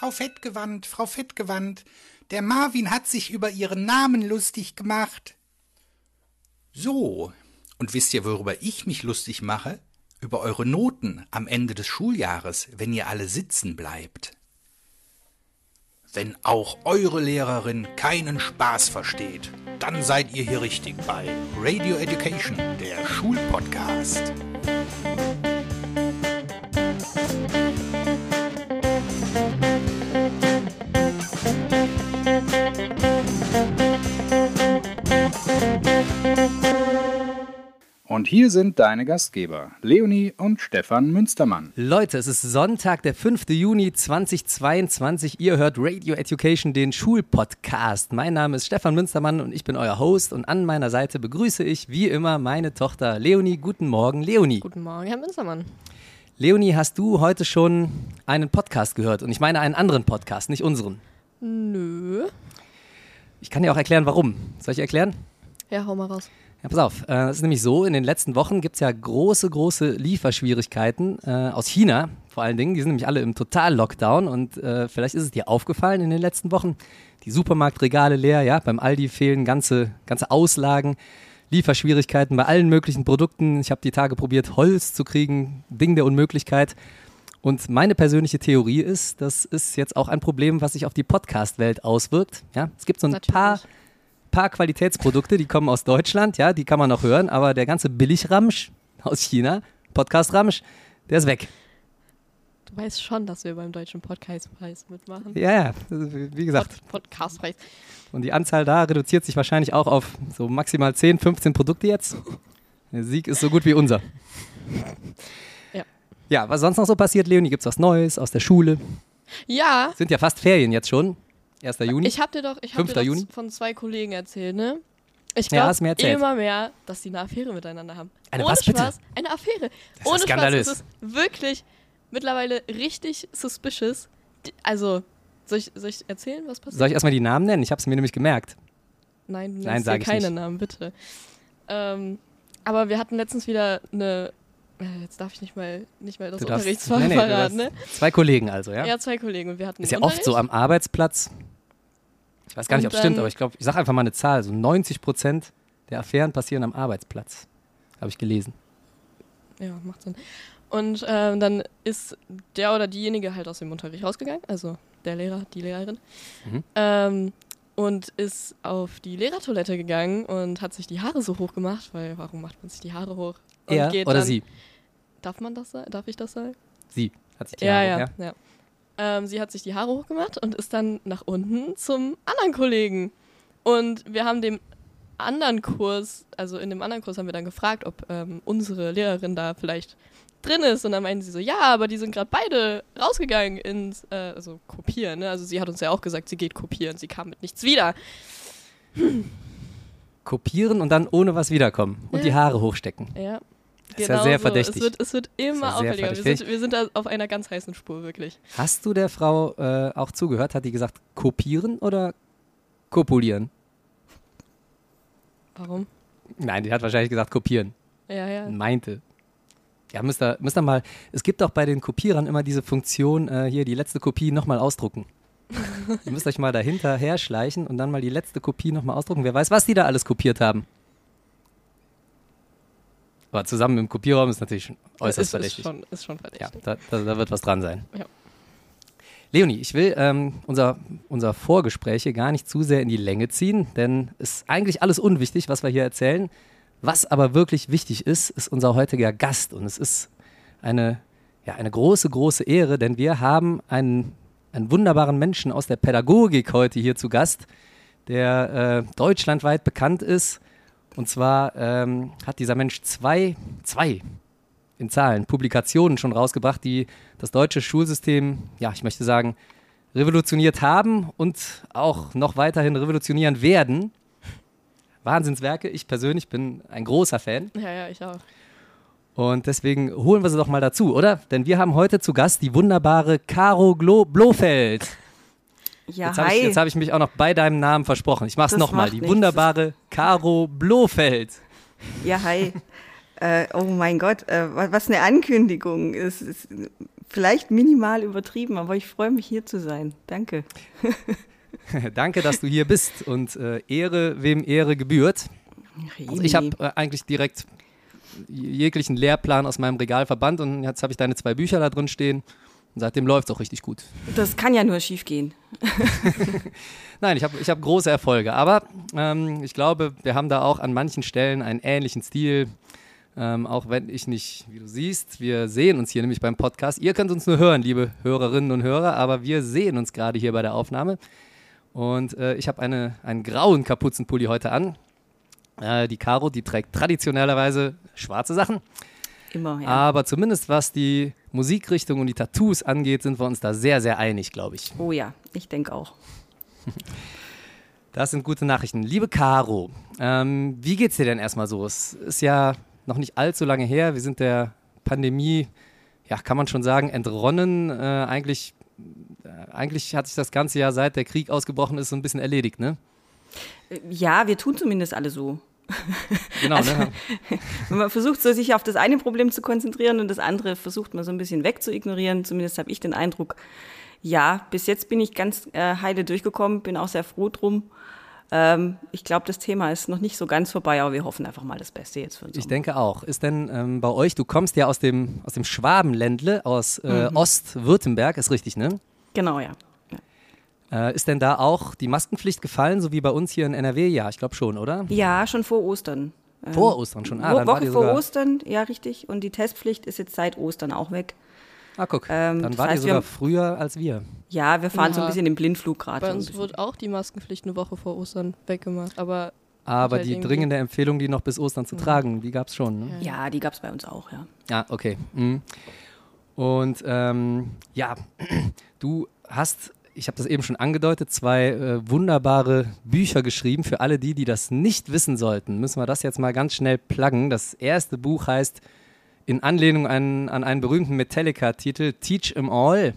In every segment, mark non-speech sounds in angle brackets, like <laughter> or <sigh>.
Frau Fettgewand, Frau Fettgewand, der Marvin hat sich über Ihren Namen lustig gemacht. So, und wisst ihr, worüber ich mich lustig mache? Über eure Noten am Ende des Schuljahres, wenn ihr alle sitzen bleibt. Wenn auch eure Lehrerin keinen Spaß versteht, dann seid ihr hier richtig bei Radio Education, der Schulpodcast. Und hier sind deine Gastgeber, Leonie und Stefan Münstermann. Leute, es ist Sonntag, der 5. Juni 2022. Ihr hört Radio Education, den Schulpodcast. Mein Name ist Stefan Münstermann und ich bin euer Host. Und an meiner Seite begrüße ich wie immer meine Tochter Leonie. Guten Morgen, Leonie. Guten Morgen, Herr Münstermann. Leonie, hast du heute schon einen Podcast gehört? Und ich meine einen anderen Podcast, nicht unseren. Nö. Ich kann dir auch erklären, warum. Soll ich erklären? Ja, hau mal raus. Ja, pass auf. Äh, Es ist nämlich so, in den letzten Wochen gibt es ja große, große Lieferschwierigkeiten äh, aus China vor allen Dingen. Die sind nämlich alle im Total-Lockdown und äh, vielleicht ist es dir aufgefallen in den letzten Wochen. Die Supermarktregale leer, ja, beim Aldi fehlen ganze, ganze Auslagen. Lieferschwierigkeiten bei allen möglichen Produkten. Ich habe die Tage probiert, Holz zu kriegen. Ding der Unmöglichkeit. Und meine persönliche Theorie ist, das ist jetzt auch ein Problem, was sich auf die Podcast-Welt auswirkt. Ja, es gibt so ein Natürlich. paar paar Qualitätsprodukte, die kommen aus Deutschland, ja, die kann man noch hören, aber der ganze Billigramsch aus China, Podcast Ramsch, der ist weg. Du weißt schon, dass wir beim Deutschen Podcastpreis mitmachen. Ja, ja, wie gesagt. Pod Podcastpreis. Und die Anzahl da reduziert sich wahrscheinlich auch auf so maximal 10, 15 Produkte jetzt. Der Sieg ist so gut wie unser. <laughs> Ja. Ja, was sonst noch so passiert, Leonie? Gibt's was Neues aus der Schule? Ja, Sind ja fast Ferien jetzt schon. 1. Juni. ich habe dir doch, ich hab 5. dir Juni? von zwei Kollegen erzählt, ne? Ich Ja, glaube erzählt. immer mehr, dass die eine Affäre miteinander haben. Eine Ohne was bitte? Spaß, eine Affäre. ist Ohne skandalös. Spaß, es ist wirklich mittlerweile richtig suspicious. Also, soll ich, soll ich erzählen, was passiert? Soll ich erstmal die Namen nennen? Ich habe es mir nämlich gemerkt. Nein, du Nein, sag keine nicht. Namen, bitte. Ähm, aber wir hatten letztens wieder eine. äh, Jetzt darf ich nicht mal, nicht mal das darfst- Unterrichtsfach nee, nee, verraten, ne? Zwei Kollegen also, ja? Ja, zwei Kollegen und wir hatten Ist ja oft so am Arbeitsplatz. Ich weiß gar nicht, ob es stimmt, aber ich glaube, ich sage einfach mal eine Zahl. So 90 Prozent der Affären passieren am Arbeitsplatz. Habe ich gelesen. Ja, macht Sinn. Und ähm, dann ist der oder diejenige halt aus dem Unterricht rausgegangen, also der Lehrer, die Lehrerin, Mhm. ähm, und ist auf die Lehrertoilette gegangen und hat sich die Haare so hoch gemacht, weil warum macht man sich die Haare hoch? Und Er geht oder dann, sie? Darf man das sagen? Darf ich das sagen? Sie hat sich die Ja, Haare, ja, ja. Ähm, sie hat sich die Haare hochgemacht und ist dann nach unten zum anderen Kollegen. Und wir haben dem anderen Kurs, also in dem anderen Kurs haben wir dann gefragt, ob ähm, unsere Lehrerin da vielleicht drin ist. Und dann meinten sie so, ja, aber die sind gerade beide rausgegangen ins, äh, also kopieren. Ne? Also sie hat uns ja auch gesagt, sie geht kopieren. Sie kam mit nichts wieder. Kopieren und dann ohne was wiederkommen. Und die Ja. Haare hochstecken. Ja. Das ist ja sehr verdächtig. Es wird, es wird ja immer sehr auffälliger. Wir sind, wir sind da auf einer ganz heißen Spur, wirklich. Hast du der Frau äh, auch zugehört? Hat die gesagt, kopieren oder kopulieren? Warum? Nein, die hat wahrscheinlich gesagt, kopieren. Ja, ja. meinte. Ja, müsst ihr, müsst ihr mal, es gibt auch bei den Kopierern immer diese Funktion, äh, hier die letzte Kopie nochmal ausdrucken. <laughs> ihr müsst euch mal dahinter herschleichen und dann mal die letzte Kopie nochmal ausdrucken. Wer weiß, was die da alles kopiert haben. Aber zusammen im Kopierraum ist natürlich schon äußerst ist, ist, verdächtig. schon, ist schon ja, verdächtig. da, da, da wird was dran sein. Ja. Leonie, ich will ähm, unser, unser Vorgespräch hier gar nicht zu sehr in die Länge ziehen, denn es ist eigentlich alles unwichtig, was wir hier erzählen. Was aber wirklich wichtig ist, ist unser heutiger Gast. Und es ist eine, ja, eine große, große Ehre, denn wir haben einen, einen wunderbaren Menschen aus der Pädagogik heute hier zu Gast, der äh, deutschlandweit bekannt ist. Und zwar ähm, hat dieser Mensch zwei, zwei in Zahlen Publikationen schon rausgebracht, die das deutsche Schulsystem, ja, ich möchte sagen, revolutioniert haben und auch noch weiterhin revolutionieren werden. Wahnsinnswerke. Ich persönlich bin ein großer Fan. Ja, ja, ich auch. Und deswegen holen wir sie doch mal dazu, oder? Denn wir haben heute zu Gast die wunderbare Caro Glo Blofeld. Ja, Jetzt habe ich, hab ich mich auch noch bei deinem Namen versprochen. Ich mach's Das nochmal. Die nichts. wunderbare Caro Blofeld. Ja, hi. äh, oh mein Gott, äh, wa- was eine Ankündigung. Es ist vielleicht minimal übertrieben, aber ich freue mich hier zu sein. Danke. <laughs> Danke, dass du hier bist und äh, Ehre, wem Ehre gebührt. Also ich habe äh, eigentlich direkt jeglichen Lehrplan aus meinem Regal verbannt und jetzt habe ich deine zwei Bücher da drin stehen. Und seitdem läuft es auch richtig gut. Das kann ja nur schief gehen. <laughs> Nein, ich habe ich hab große Erfolge. Aber ähm, ich glaube, wir haben da auch an manchen Stellen einen ähnlichen Stil. Ähm, auch wenn ich nicht, wie du siehst, wir sehen uns hier nämlich beim Podcast. Ihr könnt uns nur hören, liebe Hörerinnen und Hörer, aber wir sehen uns gerade hier bei der Aufnahme. Und äh, ich habe eine, einen grauen Kapuzenpulli heute an. Äh, die Caro, die trägt traditionellerweise schwarze Sachen. Immer, ja. Aber zumindest was die Musikrichtung und die Tattoos angeht, sind wir uns da sehr, sehr einig, glaube ich. Oh ja, ich denke auch. Das sind gute Nachrichten. Liebe Caro, ähm, wie geht's dir denn erstmal so? Es ist ja noch nicht allzu lange her. Wir sind der Pandemie, ja, kann man schon sagen, entronnen. Äh, eigentlich, äh, eigentlich hat sich das ganze Jahr, seit der Krieg ausgebrochen ist, so ein bisschen erledigt, ne? Ja, wir tun zumindest alle so. Genau, also, ne? <laughs> Man versucht so, sich auf das eine Problem zu konzentrieren und das andere versucht man so ein bisschen wegzuignorieren. Zumindest habe ich den Eindruck, ja, bis jetzt bin ich ganz äh, heile durchgekommen, bin auch sehr froh drum. Ähm, ich glaube, das Thema ist noch nicht so ganz vorbei, aber wir hoffen einfach mal das Beste jetzt für uns. Ich denke auch. Ist denn ähm, bei euch, du kommst ja aus dem, aus dem Schwabenländle, aus äh, mhm. Ostwürttemberg, ist richtig, ne? Genau, ja. Äh, ist denn da auch die Maskenpflicht gefallen, so wie bei uns hier in NRW? Ja, ich glaube schon, oder? Ja, schon vor Ostern. Vor Ostern schon? Ah, dann Woche vor Ostern, ja, richtig. Und die Testpflicht ist jetzt seit Ostern auch weg. Ah, guck. Ähm, dann war die sogar früher als wir. Ja, wir fahren ja. so ein bisschen im Blindflug gerade. Bei uns wurde auch die Maskenpflicht eine Woche vor Ostern weggemacht, aber. Aber halt die dringende Empfehlung, die noch bis Ostern zu tragen, die gab es schon. Ne? Ja, die gab es bei uns auch, ja. Ja, okay. Mhm. Und ähm, ja, <clears throat> du hast ich habe das eben schon angedeutet, zwei äh, wunderbare Bücher geschrieben. Für alle die, die das nicht wissen sollten, müssen wir das jetzt mal ganz schnell pluggen. Das erste Buch heißt in Anlehnung an, an einen berühmten Metallica-Titel Teach 'em All.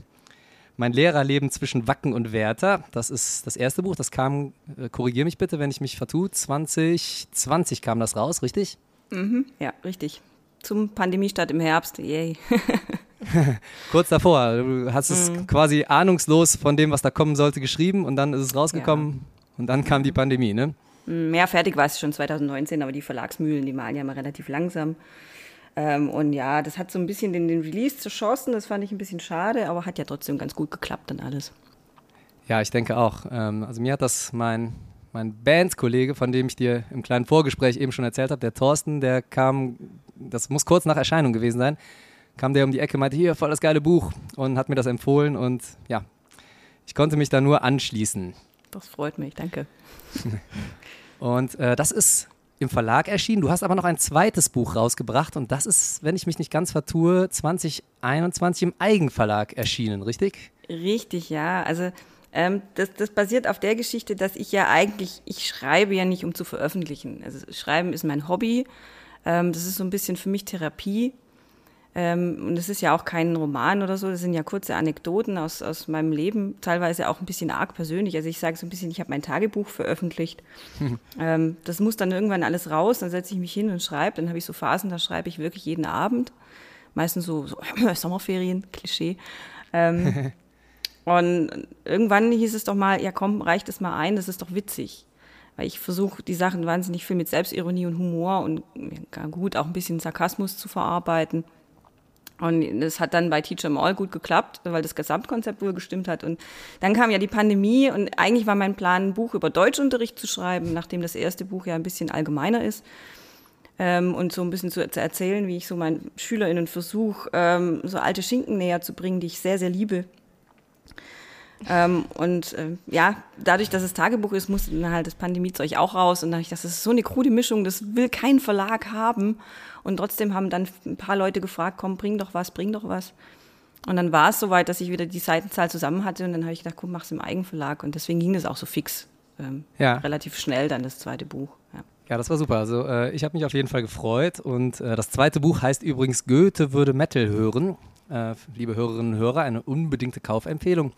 Mein Lehrerleben zwischen Wacken und Werther. Das ist das erste Buch. Das kam, äh, korrigiere mich bitte, wenn ich mich vertue, 2020 kam das raus, richtig? Mhm, ja, richtig. Zum Pandemiestart im Herbst. Yay. <laughs> <laughs> Kurz davor. Du hast es mhm. quasi ahnungslos von dem, was da kommen sollte, geschrieben und dann ist es rausgekommen ja. und dann kam die Pandemie, ne? Mehr fertig war es schon 2019, aber die Verlagsmühlen, die malen ja mal relativ langsam. Ähm, und ja, das hat so ein bisschen den, den Release zerschossen, das fand ich ein bisschen schade, aber hat ja trotzdem ganz gut geklappt dann alles. Ja, ich denke auch. Ähm, also mir hat das mein, mein Bandkollege, von dem ich dir im kleinen Vorgespräch eben schon erzählt habe, der Thorsten, der kam, das muss kurz nach Erscheinung gewesen sein, kam der um die Ecke, meinte, hier, voll das geile Buch und hat mir das empfohlen und ja, ich konnte mich da nur anschließen. Das freut mich, danke. <laughs> und äh, das ist im Verlag erschienen. Du hast aber noch ein zweites Buch rausgebracht und das ist, wenn ich mich nicht ganz vertue, 2021 im Eigenverlag erschienen, richtig? Richtig, ja. Also ähm, das, das basiert auf der Geschichte, dass ich ja eigentlich, ich schreibe ja nicht, um zu veröffentlichen. Also Schreiben ist mein Hobby. Ähm, das ist so ein bisschen für mich Therapie. Ähm, und es ist ja auch kein Roman oder so, das sind ja kurze Anekdoten aus, aus meinem Leben, teilweise auch ein bisschen arg persönlich. Also ich sage so ein bisschen, ich habe mein Tagebuch veröffentlicht. <laughs> ähm, das muss dann irgendwann alles raus, dann setze ich mich hin und schreibe. Dann habe ich so Phasen, da schreibe ich wirklich jeden Abend. Meistens so, so <laughs> Sommerferien, Klischee. Ähm, <laughs> und irgendwann hieß es doch mal, ja komm, reicht es mal ein, das ist doch witzig. Weil ich versuche, die Sachen wahnsinnig viel mit Selbstironie und Humor und ja, gut, auch ein bisschen Sarkasmus zu verarbeiten. Und das hat dann bei Teacher All gut geklappt, weil das Gesamtkonzept wohl gestimmt hat. Und dann kam ja die Pandemie und eigentlich war mein Plan, ein Buch über Deutschunterricht zu schreiben, nachdem das erste Buch ja ein bisschen allgemeiner ist. Ähm, und so ein bisschen zu, zu, erzählen, wie ich so meinen SchülerInnen versuche, ähm, so alte Schinken näher zu bringen, die ich sehr, sehr liebe. Ähm, und äh, ja, dadurch, dass es Tagebuch ist, musste dann halt das Pandemiezeug auch raus. Und dann dachte ich, das ist so eine krude Mischung, das will kein Verlag haben. Und trotzdem haben dann ein paar Leute gefragt, komm, bring doch was, bring doch was. Und dann war es soweit, dass ich wieder die Seitenzahl zusammen hatte. Und dann habe ich gedacht, komm, mach's im Eigenverlag. Und deswegen ging das auch so fix. Ähm, ja. Relativ schnell dann das zweite Buch. Ja. Ja, das war super. Also äh, ich habe mich auf jeden Fall gefreut. Und äh, das zweite Buch heißt übrigens Goethe würde Metal hören. Äh, liebe Hörerinnen und Hörer, eine unbedingte Kaufempfehlung.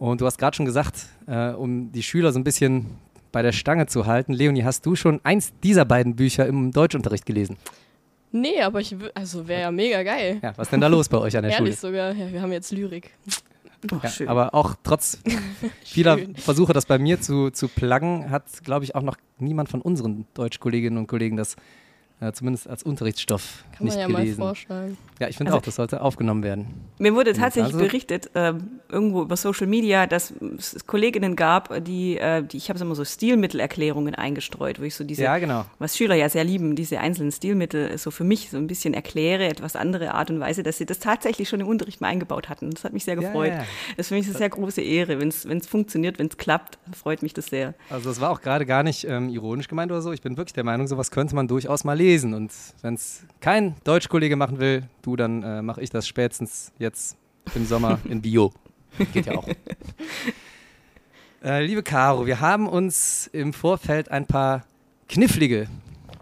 Und du hast gerade schon gesagt, äh, um die Schüler so ein bisschen bei der Stange zu halten. Leonie, hast du schon eins dieser beiden Bücher im Deutschunterricht gelesen? Nee, aber ich also wäre ja mega geil. Ja, was ist denn da los bei euch an der Schule? Ehrlich sogar, ja, wir haben jetzt Lyrik. Ach, Ja, schön. aber auch trotz <laughs> vieler. Versuche, das bei mir zu, zu pluggen, hat, glaube ich, auch noch niemand von unseren Deutschkolleginnen und Kollegen das äh, zumindest als Unterrichtsstoff Kann nicht man ja mal gelesen. vorschlagen. Ja, ich finde Also- auch, das sollte aufgenommen werden. Mir wurde tatsächlich Also- berichtet, ähm, irgendwo über Social Media, dass es Kolleginnen gab, die, äh, die ich habe immer so Stilmittelerklärungen eingestreut, wo ich so diese, Ja, genau. was Schüler ja sehr lieben, diese einzelnen Stilmittel so für mich so ein bisschen erkläre, etwas andere Art und Weise, dass sie das tatsächlich schon im Unterricht mal eingebaut hatten. Das hat mich sehr Ja, gefreut. ja. Das ist für mich eine sehr große Ehre. Wenn es funktioniert, wenn es klappt, freut mich das sehr. Also das war auch gerade gar nicht ähm, ironisch gemeint oder so. Ich bin wirklich der Meinung, sowas könnte man durchaus mal lesen. Und wenn es kein Deutschkollege machen will, du, dann äh, mache ich das spätestens jetzt im Sommer in Bio. <laughs> Geht ja auch. äh, liebe Caro, wir haben uns im Vorfeld ein paar knifflige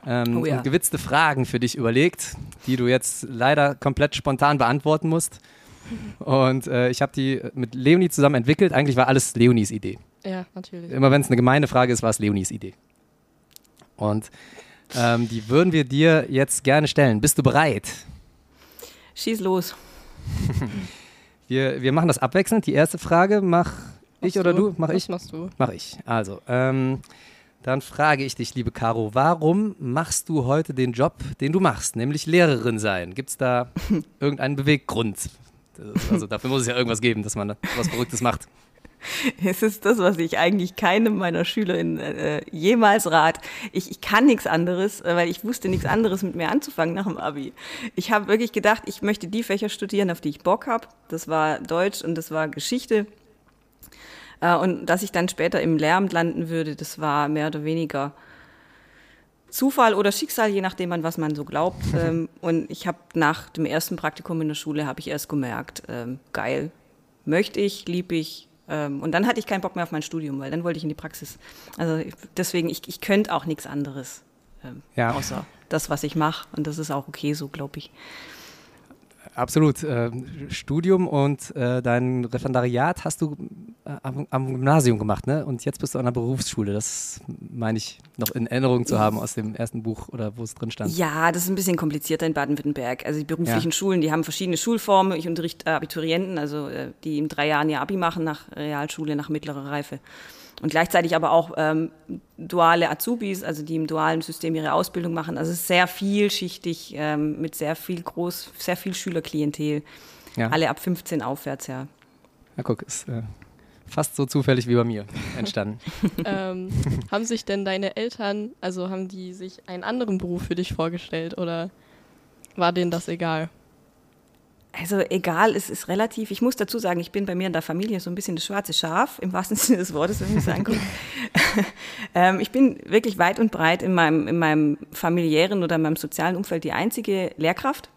ähm, Oh ja. und gewitzte Fragen für dich überlegt, die du jetzt leider komplett spontan beantworten musst. Und äh, ich habe die mit Leonie zusammen entwickelt. Eigentlich war alles Leonies Idee. Ja, natürlich. Immer wenn es eine gemeine Frage ist, war es Leonis Idee. Und ähm, die würden wir dir jetzt gerne stellen. Bist du bereit? Schieß los. <laughs> Wir, wir machen das abwechselnd. Die erste Frage mach ich Machst oder du? Mach Was ich? machst du? Mach ich. Also, ähm, dann frage ich dich, liebe Caro, warum machst du heute den Job, den du machst, nämlich Lehrerin sein? Gibt es da <laughs> irgendeinen Beweggrund? Also dafür muss es ja irgendwas geben, dass man was Verrücktes macht. Es ist das, was ich eigentlich keinem meiner Schülerinnen äh, jemals rat. Ich, ich kann nichts anderes, äh, weil ich wusste nichts anderes mit mir anzufangen nach dem Abi. Ich habe wirklich gedacht, ich möchte die Fächer studieren, auf die ich Bock habe. Das war Deutsch und das war Geschichte. Äh, und dass ich dann später im Lehramt landen würde, das war mehr oder weniger Zufall oder Schicksal, je nachdem an was man so glaubt. <laughs> ähm, und ich habe nach dem ersten Praktikum in der Schule habe ich erst gemerkt, ähm, geil, möchte ich, lieb ich. Ähm, und dann hatte ich keinen Bock mehr auf mein Studium, weil dann wollte ich in die Praxis. Also deswegen, ich, ich könnte auch nichts anderes, ähm, Ja. außer das, was ich mache. Und das ist auch okay so, glaube ich. Absolut. Äh, Studium und äh, dein Referendariat hast du äh, am, am Gymnasium gemacht, ne? Und jetzt bist du an der Berufsschule. Das meine ich noch in Erinnerung zu haben aus dem ersten Buch oder wo es drin stand. Ja, das ist ein bisschen komplizierter in Baden-Württemberg. Also die beruflichen Ja. Schulen, die haben verschiedene Schulformen. Ich unterrichte Abiturienten, also die in drei Jahren ihr Abi machen nach Realschule, nach mittlerer Reife. Und gleichzeitig aber auch ähm, duale Azubis, also die im dualen System ihre Ausbildung machen. Also es ist sehr vielschichtig ähm, mit sehr viel groß, sehr viel Schülerklientel. Ja. Alle ab 15 aufwärts, ja. Ja, guck, ist äh, fast so zufällig wie bei mir entstanden. <laughs> ähm, haben sich denn deine Eltern, also haben die sich einen anderen Beruf für dich vorgestellt oder war denen das egal? Also egal, es ist relativ. Ich muss dazu sagen, ich bin bei mir in der Familie so ein bisschen das schwarze Schaf, im wahrsten <laughs> Sinne des Wortes, wenn man so anguckt. <laughs> ähm, ich bin wirklich weit und breit in meinem, in meinem familiären oder in meinem sozialen Umfeld die einzige Lehrkraft.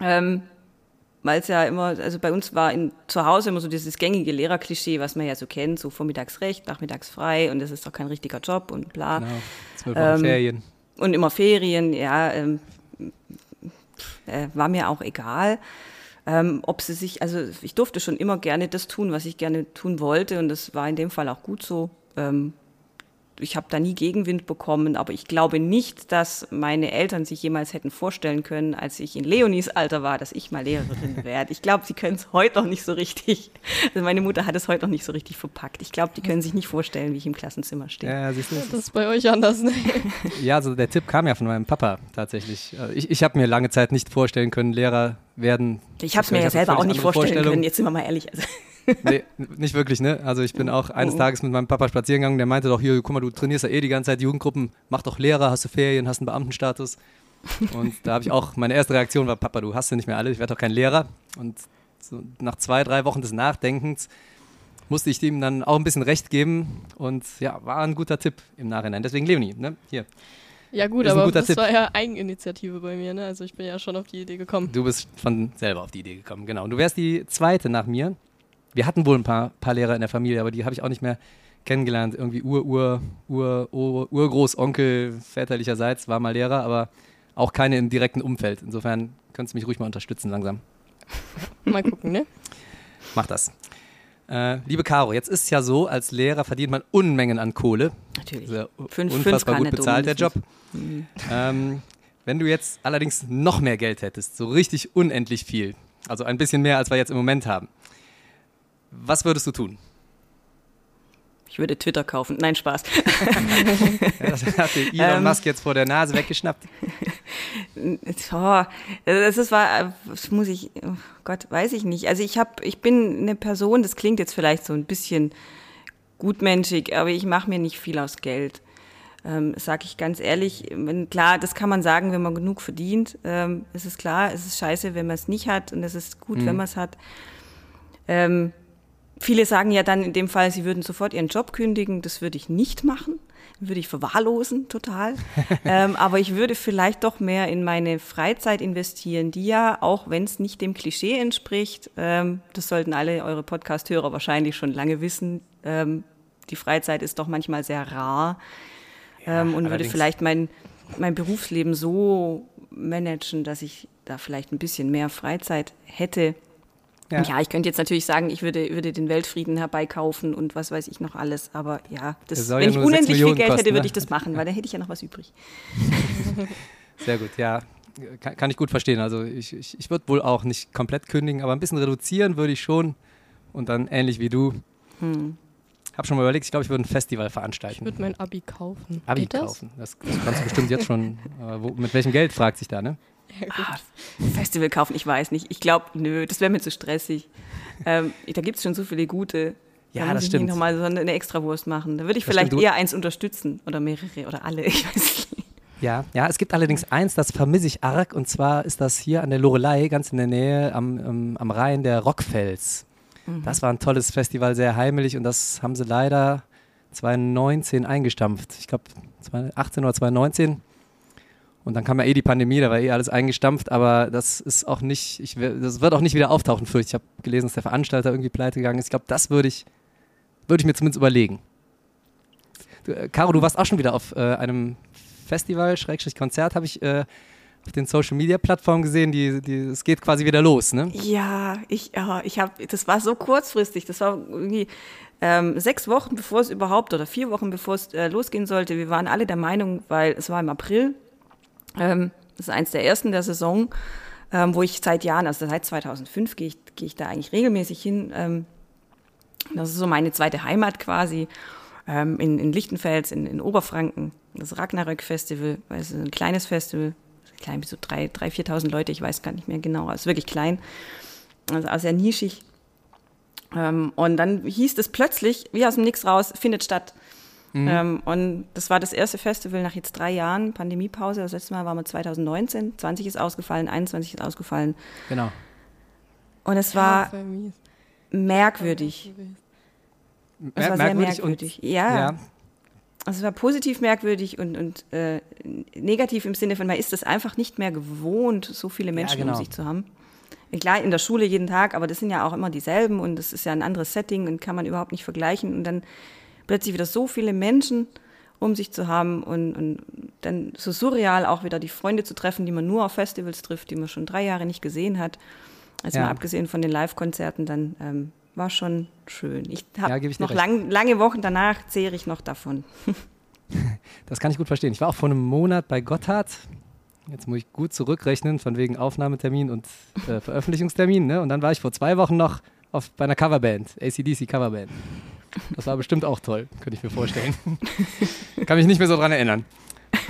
Ähm, weil es ja immer, also bei uns war in, zu Hause immer so dieses gängige Lehrerklischee, was man ja so kennt, so vormittags recht, nachmittags frei und das ist doch kein richtiger Job und bla. Genau. Zwölf Ähm, Ferien. Und immer Ferien, ja, ähm, äh, war mir auch egal. Ähm, ob sie sich, also ich durfte schon immer gerne das tun, was ich gerne tun wollte und das war in dem Fall auch gut so. Ähm, ich habe da nie Gegenwind bekommen, aber ich glaube nicht, dass meine Eltern sich jemals hätten vorstellen können, als ich in Leonis Alter war, dass ich mal Lehrerin <laughs> werde. Ich glaube, sie können es heute noch nicht so richtig. Also meine Mutter hat es heute noch nicht so richtig verpackt. Ich glaube, die können sich nicht vorstellen, wie ich im Klassenzimmer stehe. Ja, siehst du. Das ist bei euch anders, ne? <laughs> Ja, also der Tipp kam ja von meinem Papa tatsächlich. Also Ich, ich habe mir lange Zeit nicht vorstellen können, Lehrer werden. Ich habe es mir ja selber auch nicht vorstellen können, jetzt sind wir mal ehrlich. Also, <laughs> Nee, nicht wirklich, ne? Also ich bin auch eines Tages mit meinem Papa spazieren gegangen, der meinte doch, hier, guck mal, du trainierst ja eh die ganze Zeit Jugendgruppen, mach doch Lehrer, hast du Ferien, hast einen Beamtenstatus. Und da habe ich auch, meine erste Reaktion war, Papa, du hast sie nicht mehr alle, ich werde doch kein Lehrer. Und so nach zwei, drei Wochen des Nachdenkens musste ich ihm dann auch ein bisschen recht geben und ja, war ein guter Tipp im Nachhinein. Deswegen Leonie, ne? Hier, Ja gut, aber das Tipp. war ja Eigeninitiative bei mir, ne? Also ich bin ja schon auf die Idee gekommen. Du bist von selber auf die Idee gekommen, genau. Und du wärst die zweite nach mir. Wir hatten wohl ein paar, paar Lehrer in der Familie, aber die habe ich auch nicht mehr kennengelernt. Irgendwie Ur, Ur, Ur, Ur, Urgroßonkel väterlicherseits war mal Lehrer, aber auch keine im direkten Umfeld. Insofern könntest du mich ruhig mal unterstützen langsam. <laughs> Mal gucken, ne? Mach das. Äh, liebe Caro, jetzt ist es ja so, als Lehrer verdient man Unmengen an Kohle. Natürlich. Sehr Fünf- unfassbar fünf gut bezahlt, der Job. Ähm, Wenn du jetzt allerdings noch mehr Geld hättest, so richtig unendlich viel, also ein bisschen mehr, als wir jetzt im Moment haben, was würdest du tun? Ich würde Twitter kaufen. Nein, Spaß. <laughs> Ja, das hat Elon Ähm. Musk jetzt vor der Nase weggeschnappt. <laughs> Oh, das ist war, das muss ich, oh Gott, weiß ich nicht. Also ich habe, ich bin eine Person, das klingt jetzt vielleicht so ein bisschen gutmenschig, aber ich mache mir nicht viel aus Geld. Ähm, sag ich ganz ehrlich, wenn, klar, das kann man sagen, wenn man genug verdient. Ähm, es ist klar, es ist scheiße, wenn man es nicht hat und es ist gut, wenn man es hat. Ähm, viele sagen ja dann in dem Fall, sie würden sofort ihren Job kündigen. Das würde ich nicht machen. Würde ich verwahrlosen, total. <laughs> ähm, aber ich würde vielleicht doch mehr in meine Freizeit investieren, die ja, auch wenn es nicht dem Klischee entspricht, ähm, das sollten alle eure Podcast-Hörer wahrscheinlich schon lange wissen, ähm, die Freizeit ist doch manchmal sehr rar ähm, und würde allerdings. vielleicht mein, mein Berufsleben so managen, dass ich da vielleicht ein bisschen mehr Freizeit hätte. Ja. Ja, ich könnte jetzt natürlich sagen, ich würde, würde den Weltfrieden herbeikaufen und was weiß ich noch alles, aber ja, das, wenn ja ich unendlich viel Geld hätte, kosten, würde ne? ich das machen, weil <laughs> dann hätte ich ja noch was übrig. <laughs> Sehr gut, ja. Kann, kann ich gut verstehen. Also ich, ich, ich würde wohl auch nicht komplett kündigen, aber ein bisschen reduzieren würde ich schon. Und dann ähnlich wie du. Hm. Hab schon mal überlegt, ich glaube, ich würde ein Festival Ich veranstalten. würde mein Abi kaufen. Abi Geht kaufen. Das, das kannst du bestimmt jetzt schon. Aber <laughs> wo, mit welchem Geld fragt sich da, ne? Ah, Festival kaufen, ich weiß nicht. Ich glaube, nö, das wäre mir zu stressig. ähm, da gibt es schon so viele gute. Ja, da das ich stimmt. nicht nochmal so eine Extrawurst machen. Da würde ich Das vielleicht stimmt, eher eins unterstützen oder mehrere oder alle, <laughs> ich weiß nicht. Ja, ja, es gibt allerdings eins, das vermisse ich arg, und zwar ist das hier an der Lorelei, ganz in der Nähe am, am, am Rhein, der Rockfels. Das war ein tolles Festival, sehr heimelig, und das haben sie leider 2019 eingestampft. Ich glaube 2018 oder 2019. Und dann kam ja eh die Pandemie, da war eh alles eingestampft, aber das ist auch nicht, ich, das wird auch nicht wieder auftauchen, fürchte ich. Ich habe gelesen, dass der Veranstalter irgendwie pleite gegangen ist. Ich glaube, das würde ich, würde ich mir zumindest überlegen. Du, äh, Caro, du warst auch schon wieder auf äh, einem Festival, Schrägstrich Konzert, habe ich äh, auf den Social Media Plattformen gesehen. Die, die, es geht quasi wieder los, ne? Ja, ich, ja, ich habe, das war so kurzfristig. Das war irgendwie ähm, sechs Wochen bevor es überhaupt oder vier Wochen bevor es äh, losgehen sollte. Wir waren alle der Meinung, weil es war im April. Ähm, das ist eins der ersten der Saison, ähm, wo ich seit Jahren, also seit 2005 gehe ich, gehe ich da eigentlich regelmäßig hin. Ähm, das ist so meine zweite Heimat quasi. Ähm, in, in Lichtenfels, in, in Oberfranken, das Ragnarök-Festival, weil es ist ein kleines Festival, klein bis so drei, drei, 4.000 Leute, ich weiß gar nicht mehr genau, ist wirklich klein, also auch sehr nischig. Ähm, und dann hieß es plötzlich, wie aus dem Nix raus, findet statt. Ähm, und das war das erste Festival nach jetzt drei Jahren Pandemiepause. Das letzte Mal waren wir 2019, 20 ist ausgefallen, 21 ist ausgefallen. Genau. Und es Ja, war mies. merkwürdig. Es war sehr merkwürdig. ja. ja. Also es war positiv merkwürdig und, und äh, negativ im Sinne von, man ist es einfach nicht mehr gewohnt, so viele Menschen genau. um sich zu haben. Klar, in der Schule jeden Tag, aber das sind ja auch immer dieselben und das ist ja ein anderes Setting und kann man überhaupt nicht vergleichen. Und dann plötzlich wieder so viele Menschen um sich zu haben und, und dann so surreal auch wieder die Freunde zu treffen, die man nur auf Festivals trifft, die man schon drei Jahre nicht gesehen hat. Also Ja. mal abgesehen von den Live-Konzerten, dann ähm, war schon schön. Ich Ja, habe dir noch lang, lange Wochen danach zehre ich noch davon. <laughs> Das kann ich gut verstehen. Ich war auch vor einem Monat bei Gotthard. Jetzt muss ich gut zurückrechnen, von wegen Aufnahmetermin und äh, Veröffentlichungstermin. Ne? Und dann war ich vor zwei Wochen noch auf, bei einer Coverband, ACDC Coverband. Das war bestimmt auch toll, könnte ich mir vorstellen. <laughs> kann mich nicht mehr so dran erinnern.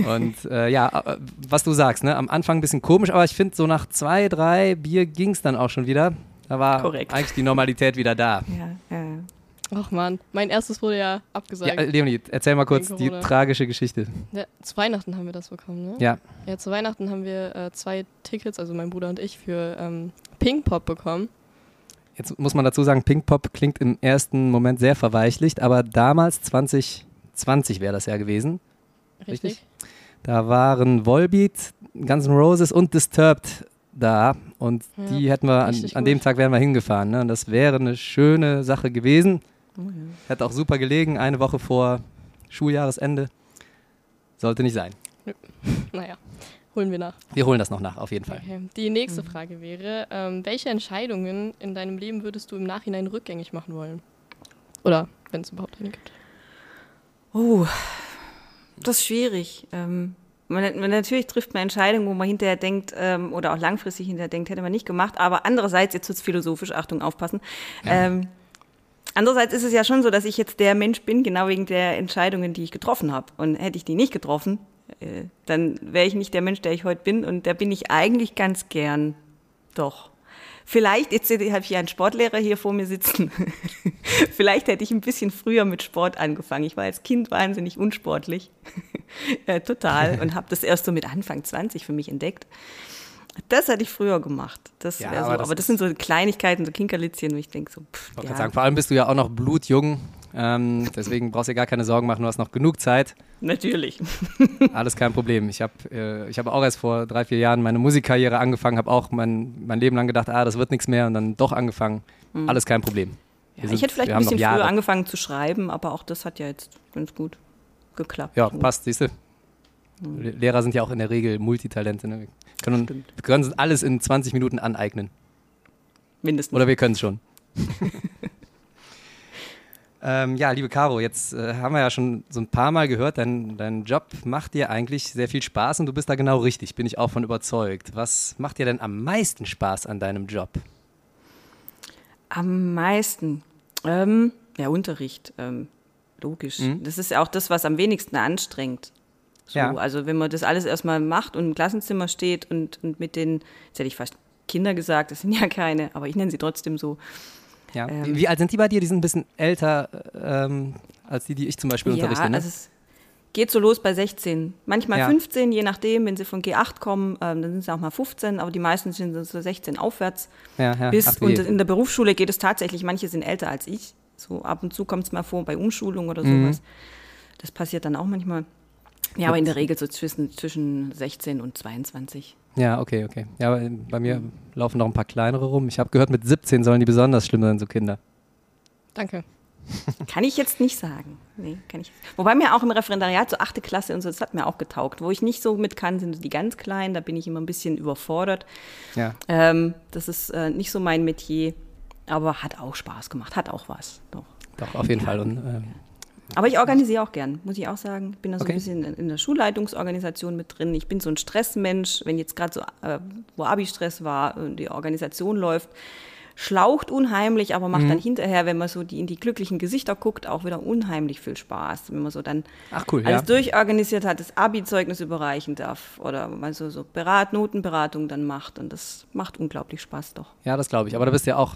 Und äh, ja, äh, was du sagst, ne? am Anfang ein bisschen komisch, aber ich finde, so nach zwei, drei Bier ging es dann auch schon wieder. Da war Korrekt. eigentlich die Normalität wieder da. Ja, ja. Ach man, mein erstes wurde ja abgesagt. Ja, äh, Leonie, erzähl mal kurz die tragische Geschichte. Ja, zu Weihnachten haben wir das bekommen, ne? Ja, Ja, zu Weihnachten haben wir äh, zwei Tickets, also mein Bruder und ich, für ähm, Pink Pop bekommen. Jetzt muss man dazu sagen, Pink Pop klingt im ersten Moment sehr verweichlicht, aber damals, 2020 wäre das ja gewesen, Richtig? Richtig. da waren Volbeat, Guns N' Roses und Disturbed da und Ja, die hätten wir an, an dem. Tag wären wir hingefahren. Ne? Und das wäre eine schöne Sache gewesen. Hätte auch super gelegen, eine Woche vor Schuljahresende. Sollte nicht sein. Naja, holen wir nach. Wir holen das noch nach, auf jeden Fall. Okay. Die nächste Frage wäre, ähm, welche Entscheidungen in deinem Leben würdest du im Nachhinein rückgängig machen wollen? Oder wenn es überhaupt eine gibt. Oh, das ist schwierig. Ähm, man, man, natürlich trifft man Entscheidungen, wo man hinterher denkt, ähm, oder auch langfristig hinterher denkt, hätte man nicht gemacht. Aber andererseits, jetzt wird es philosophisch, Achtung, aufpassen. Ja. Ähm, andererseits ist es ja schon so, dass ich jetzt der Mensch bin, genau wegen der Entscheidungen, die ich getroffen habe. Und hätte ich die nicht getroffen, äh, dann wäre ich nicht der Mensch, der ich heute bin. Und der bin ich eigentlich ganz gern. Doch. Vielleicht, jetzt habe ich ja einen Sportlehrer hier vor mir sitzen. <laughs> Vielleicht hätte ich ein bisschen früher mit Sport angefangen. Ich war als Kind wahnsinnig unsportlich. ja, <laughs> total. Und habe das erst so mit Anfang 20 für mich entdeckt. Das hätte ich früher gemacht. Das ja, so. aber, das, aber das sind so Kleinigkeiten, so Kinkerlitzchen, wo ich denke so, pff, ich ja. sagen, vor allem bist du ja auch noch blutjung. Ähm, deswegen brauchst du dir gar keine Sorgen machen, du hast noch genug Zeit. Natürlich. <laughs> Alles kein Problem. Ich habe äh, hab auch erst vor drei, vier Jahren meine Musikkarriere angefangen, habe auch mein, mein Leben lang gedacht, ah, das wird nichts mehr und dann doch angefangen. Mhm. Alles kein Problem. Ja, sind, ich hätte vielleicht ein bisschen früher angefangen zu schreiben, aber auch das hat ja jetzt ganz gut geklappt. Ja, passt, siehst du. Mhm. Lehrer sind ja auch in der Regel Multitalente. Ne? Wir, können, wir können alles in 20 Minuten aneignen. Mindestens. Oder wir können es schon. <laughs> Ähm, ja, liebe Caro, jetzt äh, haben wir ja schon so ein paar Mal gehört, dein, dein Job macht dir eigentlich sehr viel Spaß und du bist da genau richtig, bin ich auch von überzeugt. Was macht dir denn am meisten Spaß an deinem Job? Am meisten? Ähm, ja, Unterricht, ähm, logisch. Mhm. Das ist ja auch das, was am wenigsten anstrengt. So, ja. Also wenn man das alles erstmal macht und im Klassenzimmer steht und, und mit den, jetzt hätte ich fast Kinder gesagt, das sind ja keine, aber ich nenne sie trotzdem so, ja. Ähm, Wie alt sind die bei dir? Die sind ein bisschen älter ähm, als die, die ich zum Beispiel ja, unterrichte. Ne? Also es geht so los bei 16. Manchmal ja. 15, je nachdem, wenn sie von G8 kommen, ähm, dann sind sie auch mal 15, aber die meisten sind so 16 aufwärts. Ja, ja. Bis, und in der Berufsschule geht es tatsächlich, manche sind älter als ich. So ab und zu kommt es mal vor bei Umschulung oder mhm. sowas. Das passiert dann auch manchmal. Ja, aber in der Regel so zwischen, zwischen 16 und 22. Ja, okay, okay. Ja, bei mir laufen noch ein paar kleinere rum. Ich habe gehört, mit 17 sollen die besonders schlimm sein, so Kinder. Danke. kann ich jetzt nicht sagen. Nee, kann ich. Wobei mir auch im Referendariat so achte Klasse und so, das hat mir auch getaugt. Wo ich nicht so mit kann, sind die ganz kleinen, da bin ich immer ein bisschen überfordert. Ja. Ähm, das ist äh, nicht so mein Metier, aber hat auch Spaß gemacht, hat auch was. Doch, Doch auf jeden ja. Fall. Und, äh, aber ich organisiere auch gern, muss ich auch sagen. Ich bin da so okay. ein bisschen in der Schulleitungsorganisation mit drin. Ich bin so ein Stressmensch, wenn jetzt gerade so, äh, wo Abi-Stress war und die Organisation läuft, schlaucht unheimlich, aber macht mhm. dann hinterher, wenn man so die, in die glücklichen Gesichter guckt, auch wieder unheimlich viel Spaß. Wenn man so dann cool, alles ja. durchorganisiert hat, das Abi-Zeugnis überreichen darf oder man so, so Berat, Notenberatung dann macht und das macht unglaublich Spaß doch. Ja, das glaube ich. Aber da bist ja auch,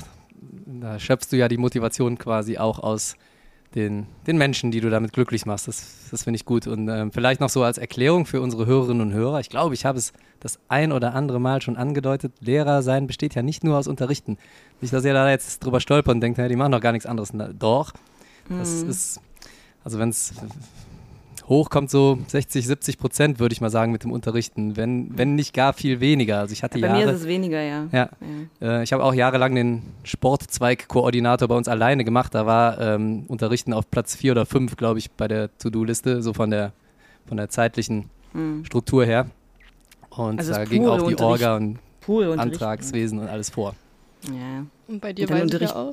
da schöpfst du ja die Motivation quasi auch aus den, den Menschen, die du damit glücklich machst. Das, das finde ich gut. Und ähm, vielleicht noch so als Erklärung für unsere Hörerinnen und Hörer. Ich glaube, ich habe es das ein oder andere Mal schon angedeutet. Lehrer sein besteht ja nicht nur aus Unterrichten. Nicht, dass ihr da jetzt drüber stolpert und denkt, hey, die machen doch gar nichts anderes. Na, doch. Das mhm. ist, also wenn es hoch kommt so 60, 70 Prozent, würde ich mal sagen, mit dem Unterrichten, wenn, wenn nicht gar viel weniger. Also ich hatte ja, bei Jahre, mir ist es weniger, ja. Ja, ja. Äh, ich habe auch jahrelang den Sportzweig-Koordinator bei uns alleine gemacht. Da war ähm, Unterrichten auf Platz 4 oder 5, glaube ich, bei der To-Do-Liste, so von der, von der zeitlichen mhm. Struktur her. Und also da ging auch die Orga und Antragswesen und alles vor. Ja. Und bei dir weiß ich ja auch,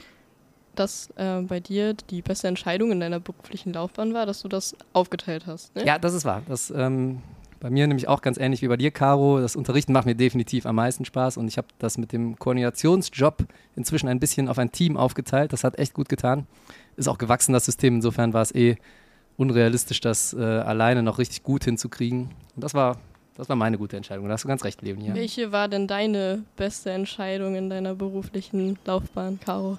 dass äh, bei dir die beste Entscheidung in deiner beruflichen Laufbahn war, dass du das aufgeteilt hast. Ne? Ja, das ist wahr. Das, ähm, bei mir nämlich auch ganz ähnlich wie bei dir, Caro. Das Unterrichten macht mir definitiv am meisten Spaß und ich habe das mit dem Koordinationsjob inzwischen ein bisschen auf ein Team aufgeteilt. Das hat echt gut getan. Ist auch gewachsen, das System. Insofern war es eh unrealistisch, das äh, alleine noch richtig gut hinzukriegen. Und das war, das war meine gute Entscheidung. Da hast du ganz recht, Leonie. Ja. Welche war denn deine beste Entscheidung in deiner beruflichen Laufbahn, Caro?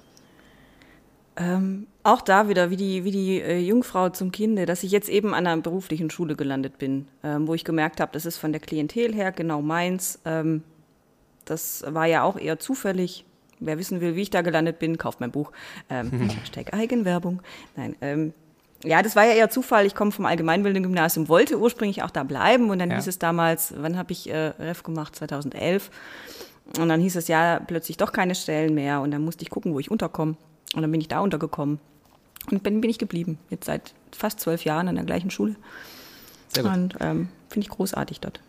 Ähm, auch da wieder, wie die, wie die äh, Jungfrau zum Kinde, dass ich jetzt eben an einer beruflichen Schule gelandet bin, ähm, wo ich gemerkt habe, das ist von der Klientel her genau meins. Ähm, das war ja auch eher zufällig. Wer wissen will, wie ich da gelandet bin, kauft mein Buch. Ähm, <laughs> Hashtag Eigenwerbung. Nein, ähm, ja, das war ja eher Zufall. Ich komme vom allgemeinbildenden Gymnasium, wollte ursprünglich auch da bleiben und dann ja. hieß es damals, wann habe ich äh, Ref gemacht? 2011. Und dann hieß es ja plötzlich doch keine Stellen mehr und dann musste ich gucken, wo ich unterkomme. Und dann bin ich da untergekommen. Und bin, bin ich geblieben. Jetzt seit fast zwölf Jahren an der gleichen Schule. Sehr gut. Und ähm, finde ich großartig dort.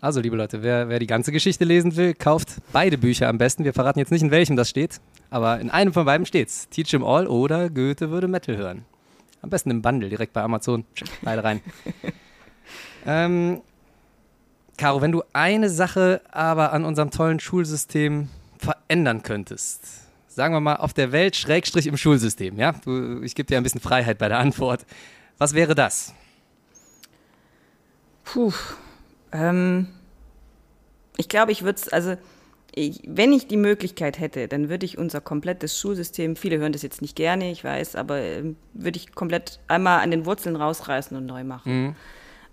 Also, liebe Leute, wer, wer die ganze Geschichte lesen will, kauft beide Bücher am besten. Wir verraten jetzt nicht, in welchem das steht, aber in einem von beiden steht's. Teach 'em All oder Goethe würde Metal hören. Am besten im Bundle, direkt bei Amazon. Beide rein. <laughs> ähm, Caro, wenn du eine Sache aber an unserem tollen Schulsystem verändern könntest, sagen wir mal auf der Welt, Schrägstrich im Schulsystem, ja? Du, ich gebe dir ein bisschen Freiheit bei der Antwort. Was wäre das? Puh. Ähm, ich glaube, ich würde es, also ich, wenn ich die Möglichkeit hätte, dann würde ich unser komplettes Schulsystem, viele hören das jetzt nicht gerne, ich weiß, aber ähm, würde ich komplett einmal an den Wurzeln rausreißen und neu machen. Mhm.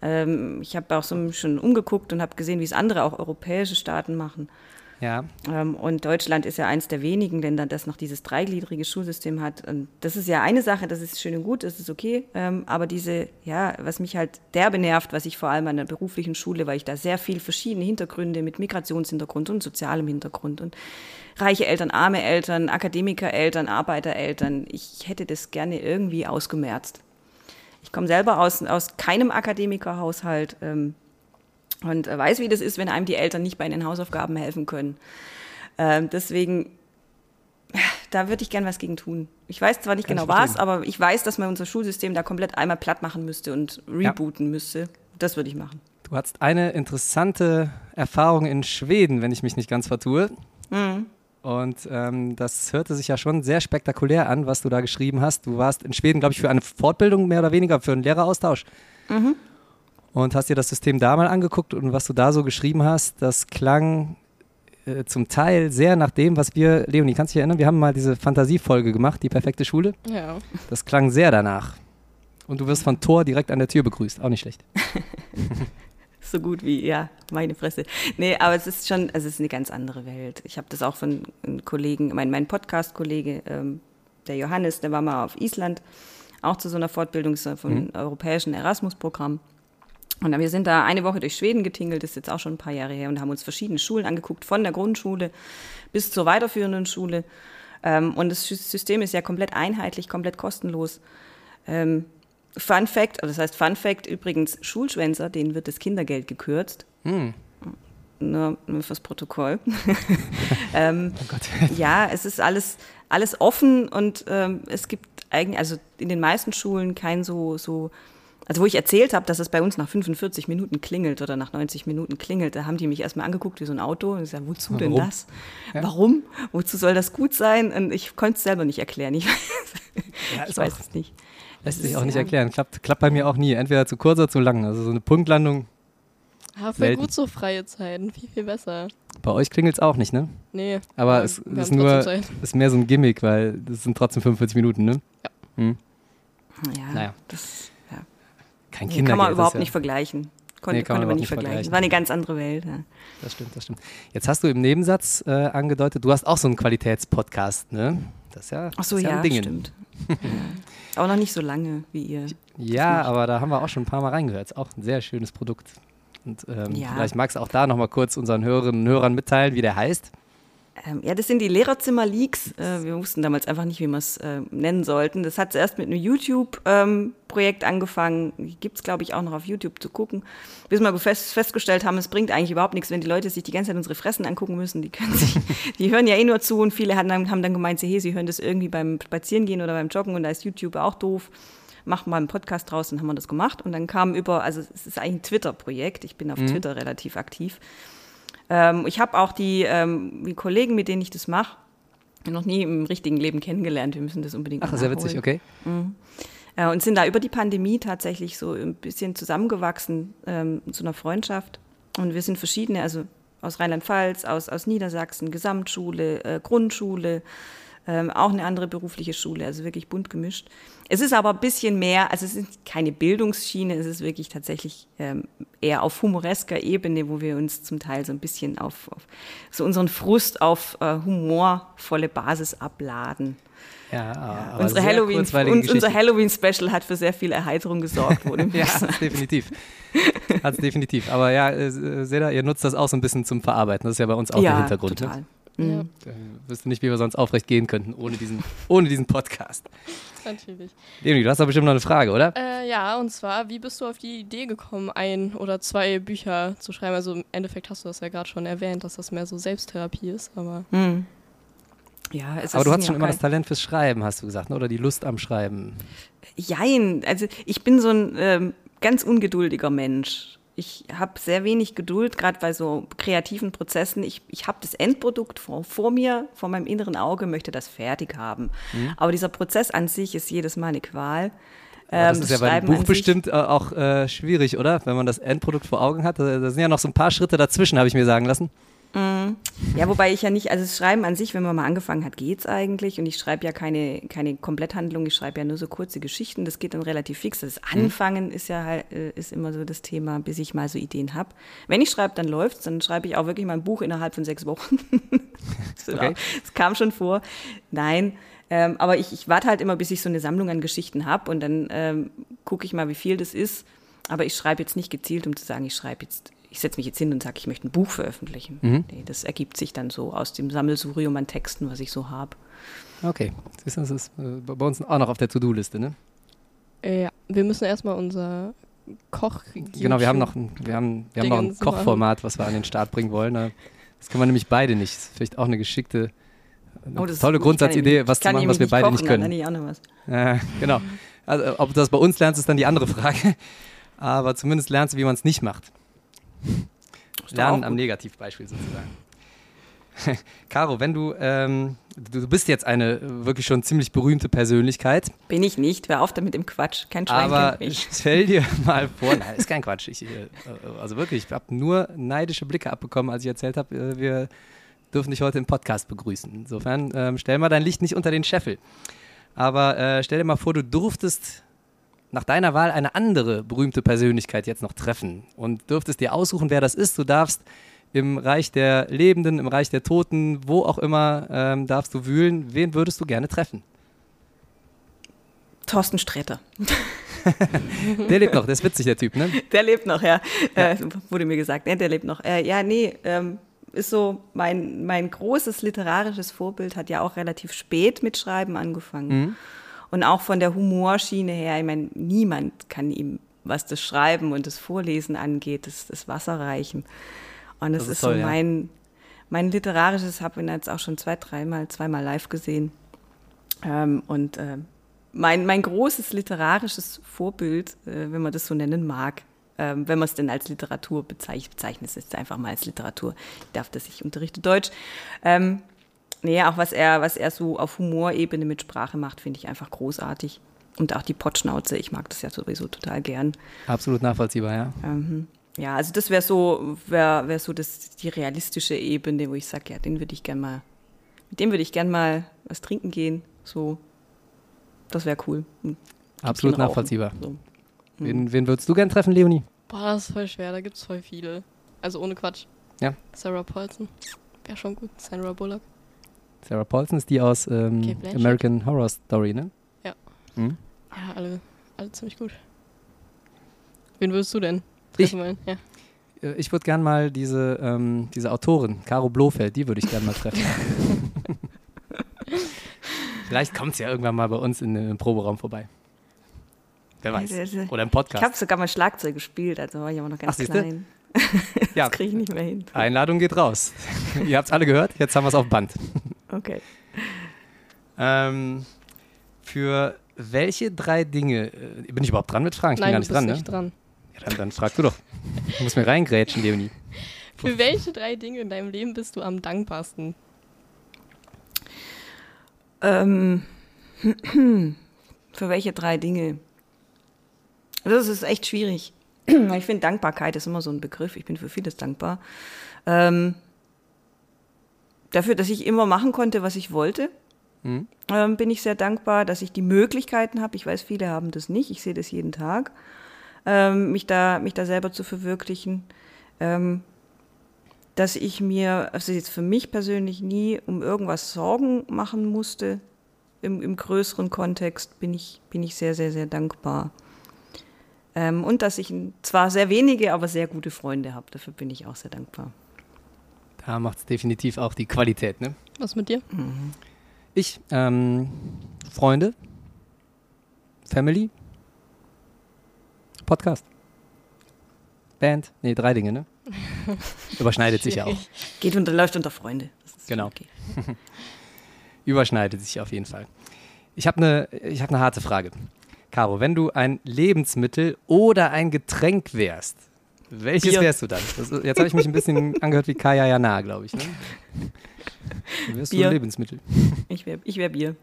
Ähm, ich habe auch so schon umgeguckt und habe gesehen, wie es andere, auch europäische Staaten machen. Ja. Ähm, und Deutschland ist ja eins der wenigen Länder, das noch dieses dreigliedrige Schulsystem hat. Und das ist ja eine Sache, das ist schön und gut, das ist okay. Ähm, aber diese, ja, was mich halt derbe nervt, was ich vor allem an der beruflichen Schule, weil ich da sehr viel verschiedene Hintergründe mit Migrationshintergrund und sozialem Hintergrund und reiche Eltern, arme Eltern, Akademikereltern, Arbeitereltern, ich hätte das gerne irgendwie ausgemerzt. Ich komme selber aus, aus keinem Akademikerhaushalt. Ähm, und äh, weiß, wie das ist, wenn einem die Eltern nicht bei den Hausaufgaben helfen können. Ähm, deswegen, da würde ich gern was gegen tun. Ich weiß zwar nicht Kann genau was, aber ich weiß, dass man unser Schulsystem da komplett einmal platt machen müsste und rebooten müsste. Das würde ich machen. Du hattest eine interessante Erfahrung in Schweden, wenn ich mich nicht ganz vertue. Mhm. Und ähm, das hörte sich ja schon sehr spektakulär an, was du da geschrieben hast. Du warst in Schweden, glaube ich, für eine Fortbildung mehr oder weniger, für einen Lehreraustausch. Mhm. Und hast dir das System da mal angeguckt und was du da so geschrieben hast, das klang äh, zum Teil sehr nach dem, was wir, Leonie, kannst du dich erinnern, wir haben mal diese Fantasiefolge gemacht, die perfekte Schule. Ja. Das klang sehr danach. Und du wirst von Thor direkt an der Tür begrüßt, auch nicht schlecht. <laughs> So gut wie, ja, meine Fresse. Nee, aber es ist schon, also es ist eine ganz andere Welt. Ich habe das auch von einem Kollegen, mein, mein Podcast-Kollege, ähm, der Johannes, der war mal auf Island, auch zu so einer Fortbildung so vom europäischen Erasmus-Programm. Und wir sind da eine Woche durch Schweden getingelt, das ist jetzt auch schon ein paar Jahre her, und haben uns verschiedene Schulen angeguckt, von der Grundschule bis zur weiterführenden Schule. Ähm, und das System ist ja komplett einheitlich, komplett kostenlos. Ähm, Fun Fact, also das heißt Fun Fact übrigens, Schulschwänzer, denen wird das Kindergeld gekürzt. Hm. Nur, nur fürs Protokoll. <laughs> <laughs> ähm, Oh Gott. <laughs> ja, es ist alles, alles offen und ähm, es gibt eigentlich, also in den meisten Schulen kein so, so also wo ich erzählt habe, dass es bei uns nach 45 Minuten klingelt oder nach 90 Minuten klingelt, da haben die mich erstmal angeguckt wie so ein Auto und ich sage, wozu denn Warum? das? Warum? Wozu soll das gut sein? Und ich konnte es selber nicht erklären. Ich, <laughs> Ja, ich weiß auch- es nicht. Lässt Das sich ist auch nicht ja- erklären. Klappt, klappt bei mir auch nie. Entweder zu kurz oder zu lang. Also so eine Punktlandung. Ja, voll Selten. gut so freie Zeiten. Viel, viel besser. Bei euch klingelt es auch nicht, ne? Nee. Aber Ja, es ist nur, Zeit. ist mehr so ein Gimmick, weil das sind trotzdem 45 Minuten, ne? Hm. Ja, Naja. das ja. Kein Kindergeld. kann man überhaupt ja, nicht vergleichen. Konnte, Nee, kann man konnte man überhaupt nicht vergleichen. vergleichen. War eine ganz andere Welt. Ja. Das stimmt, das stimmt. Jetzt hast du im Nebensatz äh, angedeutet, du hast auch so einen Qualitätspodcast, ne? Das ist ja, Ach so, das ja, ja, stimmt. <laughs> Aber noch nicht so lange wie ihr. Ja, aber da haben wir auch schon ein paar Mal reingehört. Ist auch ein sehr schönes Produkt. Und ähm, Ja. vielleicht magst du auch da nochmal kurz unseren Hörerinnen und Hörern mitteilen, wie der heißt. Ähm, ja, das sind die Lehrerzimmer-Leaks. Äh, wir wussten damals einfach nicht, wie wir es äh, nennen sollten. Das hat zuerst mit einem YouTube-Projekt angefangen. Gibt es, glaube ich, auch noch auf YouTube zu gucken. Bis wir fest, festgestellt haben, es bringt eigentlich überhaupt nichts, wenn die Leute sich die ganze Zeit unsere Fressen angucken müssen. Die, können sich, <laughs> die hören ja eh nur zu und viele haben dann, haben dann gemeint, sie, hey, sie hören das irgendwie beim Spazierengehen oder beim Joggen und da ist YouTube auch doof. Macht mal einen Podcast draus, dann haben wir das gemacht. Und dann kam über, also es ist eigentlich ein Twitter-Projekt. Ich bin auf Twitter relativ aktiv. Ähm, ich habe auch die, ähm, die Kollegen, mit denen ich das mache, noch nie im richtigen Leben kennengelernt. Wir müssen das unbedingt Ach, sehr witzig, okay. Äh, und sind da über die Pandemie tatsächlich so ein bisschen zusammengewachsen ähm, zu einer Freundschaft. Und wir sind verschiedene, also aus Rheinland-Pfalz, aus, aus Niedersachsen, Gesamtschule, äh, Grundschule, ähm, auch eine andere berufliche Schule, also wirklich bunt gemischt. Es ist aber ein bisschen mehr, also es ist keine Bildungsschiene, es ist wirklich tatsächlich ähm, eher auf humoresker Ebene, wo wir uns zum Teil so ein bisschen auf, auf so unseren Frust auf äh, humorvolle Basis abladen. Ja, aber Unsere Halloween, uns, unser. Halloween-Special hat für sehr viel Erheiterung gesorgt. Wurde <laughs> Ja, definitiv. Hat's definitiv. Aber ja, äh, Seda, ihr nutzt das auch so ein bisschen zum Verarbeiten. Das ist ja bei uns auch der Hintergrund. total. Ne? Ja, Äh, wüsste nicht, wie wir sonst aufrecht gehen könnten ohne diesen, <laughs> ohne diesen Podcast. natürlich. Leonie, du hast doch bestimmt noch eine Frage, oder? Äh, ja, und zwar, wie bist du auf die Idee gekommen, ein oder zwei Bücher zu schreiben? Also im Endeffekt hast du das ja gerade schon erwähnt, dass das mehr so Selbsttherapie ist, aber Hm. Ja, es Aber ist du hast ja schon immer das Talent fürs Schreiben, hast du gesagt, ne? oder die Lust am Schreiben. Jein, also ich bin so ein ähm, ganz ungeduldiger Mensch. Ich habe sehr wenig Geduld, gerade bei so kreativen Prozessen. Ich, ich habe das Endprodukt vor, vor mir, vor meinem inneren Auge, möchte das fertig haben. Mhm. Aber dieser Prozess an sich ist jedes Mal eine Qual. Aber das ähm, ist ja bei dem Buch bestimmt äh, auch äh, schwierig, oder? Wenn man das Endprodukt vor Augen hat. Da, da sind ja noch so ein paar Schritte dazwischen, habe ich mir sagen lassen. Mhm. Ja, wobei ich ja nicht, also das Schreiben an sich, wenn man mal angefangen hat, geht's eigentlich. Und ich schreibe ja keine, keine Kompletthandlung, ich schreibe ja nur so kurze Geschichten. Das geht dann relativ fix. Das mhm. Anfangen mhm. ist ja halt, äh, ist immer so das Thema, bis ich mal so Ideen habe. Wenn ich schreibe, dann läuft's. Dann schreibe ich auch wirklich mein Buch innerhalb von sechs Wochen. <laughs> das, okay. das kam schon vor. Nein. Ähm, aber ich, ich warte halt immer, bis ich so eine Sammlung an Geschichten habe und dann ähm, gucke ich mal, wie viel das ist. Aber ich schreibe jetzt nicht gezielt, um zu sagen, ich schreibe jetzt ich setze mich jetzt hin und sage, ich möchte ein Buch veröffentlichen. Mhm. Nee, das ergibt sich dann so aus dem Sammelsurium an Texten, was ich so habe. Okay, das ist äh, bei uns auch noch auf der To-Do-Liste, ne? Ja, wir müssen erstmal unser Koch. Genau, wir haben noch ein, wir haben, wir haben noch ein Kochformat, was wir an den Start bringen wollen. Das können wir nämlich beide nicht. Das ist vielleicht auch eine geschickte, eine oh, tolle Grundsatzidee, was zu machen, was wir beide kochen, nicht können. Dann ich auch noch was. <laughs> Äh, genau. Also, ob du das bei uns lernst, ist dann die andere Frage. <laughs> Aber zumindest lernst du, wie man es nicht macht. Lernen am Negativbeispiel sozusagen. <laughs> Caro, wenn du, ähm, du, bist jetzt eine wirklich schon ziemlich berühmte Persönlichkeit. Bin ich nicht, hör auf damit im Quatsch, kein Schwein Aber <laughs> stell dir mal vor, <laughs> nein, ist kein Quatsch. Ich, äh, also wirklich, ich habe nur neidische Blicke abbekommen, als ich erzählt habe, äh, wir dürfen dich heute im Podcast begrüßen. Insofern ähm, stell mal dein Licht nicht unter den Scheffel. Aber äh, stell dir mal vor, du durftest nach deiner Wahl eine andere berühmte Persönlichkeit jetzt noch treffen und dürftest dir aussuchen, wer das ist. Du darfst im Reich der Lebenden, im Reich der Toten, wo auch immer, ähm, darfst du wühlen. Wen würdest du gerne treffen? Thorsten Sträter. <laughs> der lebt noch, der ist witzig, der Typ, ne? Der lebt noch, ja. ja. Äh, wurde mir gesagt, ne, der lebt noch. Äh, ja, nee, ähm, ist so mein, mein großes literarisches Vorbild, hat ja auch relativ spät mit Schreiben angefangen. Mhm. Und auch von der Humorschiene her, ich meine, niemand kann ihm, was das Schreiben und das Vorlesen angeht, das, das Wasser reichen. Und das, das ist, ist toll, so mein, mein literarisches, habe ihn jetzt auch schon zwei, dreimal, zweimal live gesehen. Ähm, und äh, mein, mein großes literarisches Vorbild, äh, wenn man das so nennen mag, äh, wenn man es denn als Literatur bezeichnet, bezeichnet es jetzt einfach mal als Literatur. Ich darf das, ich unterrichte Deutsch. Ähm, nee, auch was er, was er so auf Humorebene mit Sprache macht, finde ich einfach großartig. Und auch die Potschnauze, ich mag das ja sowieso total gern. Absolut nachvollziehbar, ja. Ähm, ja, also das wäre so, wäre wär so das, die realistische Ebene, wo ich sage, ja, den würde ich gern mal, mit dem würde ich gern mal was trinken gehen. So, das wäre cool. Absolut nachvollziehbar. So. Wen, wen würdest du gern treffen, Leonie? Boah, das ist voll schwer, da gibt es voll viele. Also ohne Quatsch. Ja. Sarah Paulson. Wäre schon gut. Sandra Bullock. Sarah Paulson ist die aus ähm, American Horror Story, ne? Ja. Hm? Ja, alle, alle ziemlich gut. Wen würdest du denn treffen wollen? Ja. Äh, ich würde gern mal diese, ähm, diese Autorin, Caro Blofeld, die würde ich gern mal treffen. <laughs> Vielleicht kommt sie ja irgendwann mal bei uns in den Proberaum vorbei. Wer weiß. Oder im Podcast. Ich habe sogar mal Schlagzeug gespielt, also war ich aber noch ganz Ach, klein. <laughs> das ja. kriege ich nicht mehr hin. Einladung geht raus. <laughs> Ihr habt es alle gehört, jetzt haben wir es auf Band. Okay. Ähm, für welche drei Dinge, äh, bin ich überhaupt dran mit Fragen? Ich Nein, bin gar nicht dran, nicht ne? dran. Ja, dann, dann frag du doch. Du musst mir reingrätschen, Leonie. Für welche drei Dinge in deinem Leben bist du am dankbarsten? Ähm, <clears throat> für welche drei Dinge? Das ist echt schwierig. <clears throat> Ich finde, Dankbarkeit ist immer so ein Begriff. Ich bin für vieles dankbar. Ähm, dafür, dass ich immer machen konnte, was ich wollte. Mhm. Ähm, bin ich sehr dankbar, dass ich die Möglichkeiten habe. Ich weiß, viele haben das nicht. Ich sehe das jeden Tag, ähm, mich da, mich da selber zu verwirklichen. Ähm, dass ich mir, also jetzt für mich persönlich nie um irgendwas Sorgen machen musste. Im, im größeren Kontext bin ich, bin ich sehr, sehr, sehr dankbar. Und dass ich zwar sehr wenige, aber sehr gute Freunde habe. Dafür bin ich auch sehr dankbar. Da macht es definitiv auch die Qualität, ne? Was mit dir? Mhm. Ich, ähm, Freunde, Family, Podcast, Band, nee, drei Dinge, ne? <laughs> Überschneidet sich ja auch. Geht und läuft unter Freunde. genau. Okay. <laughs> Überschneidet sich auf jeden Fall. Ich habe eine hab ne harte Frage. Caro, wenn du ein Lebensmittel oder ein Getränk wärst, Welches Bier. wärst du dann? Das, jetzt habe ich mich ein bisschen <laughs> angehört wie Kaya Jana, glaube ich. Ne? <laughs> Wärst Bier. du Lebensmittel. Ich wäre ich wär Bier.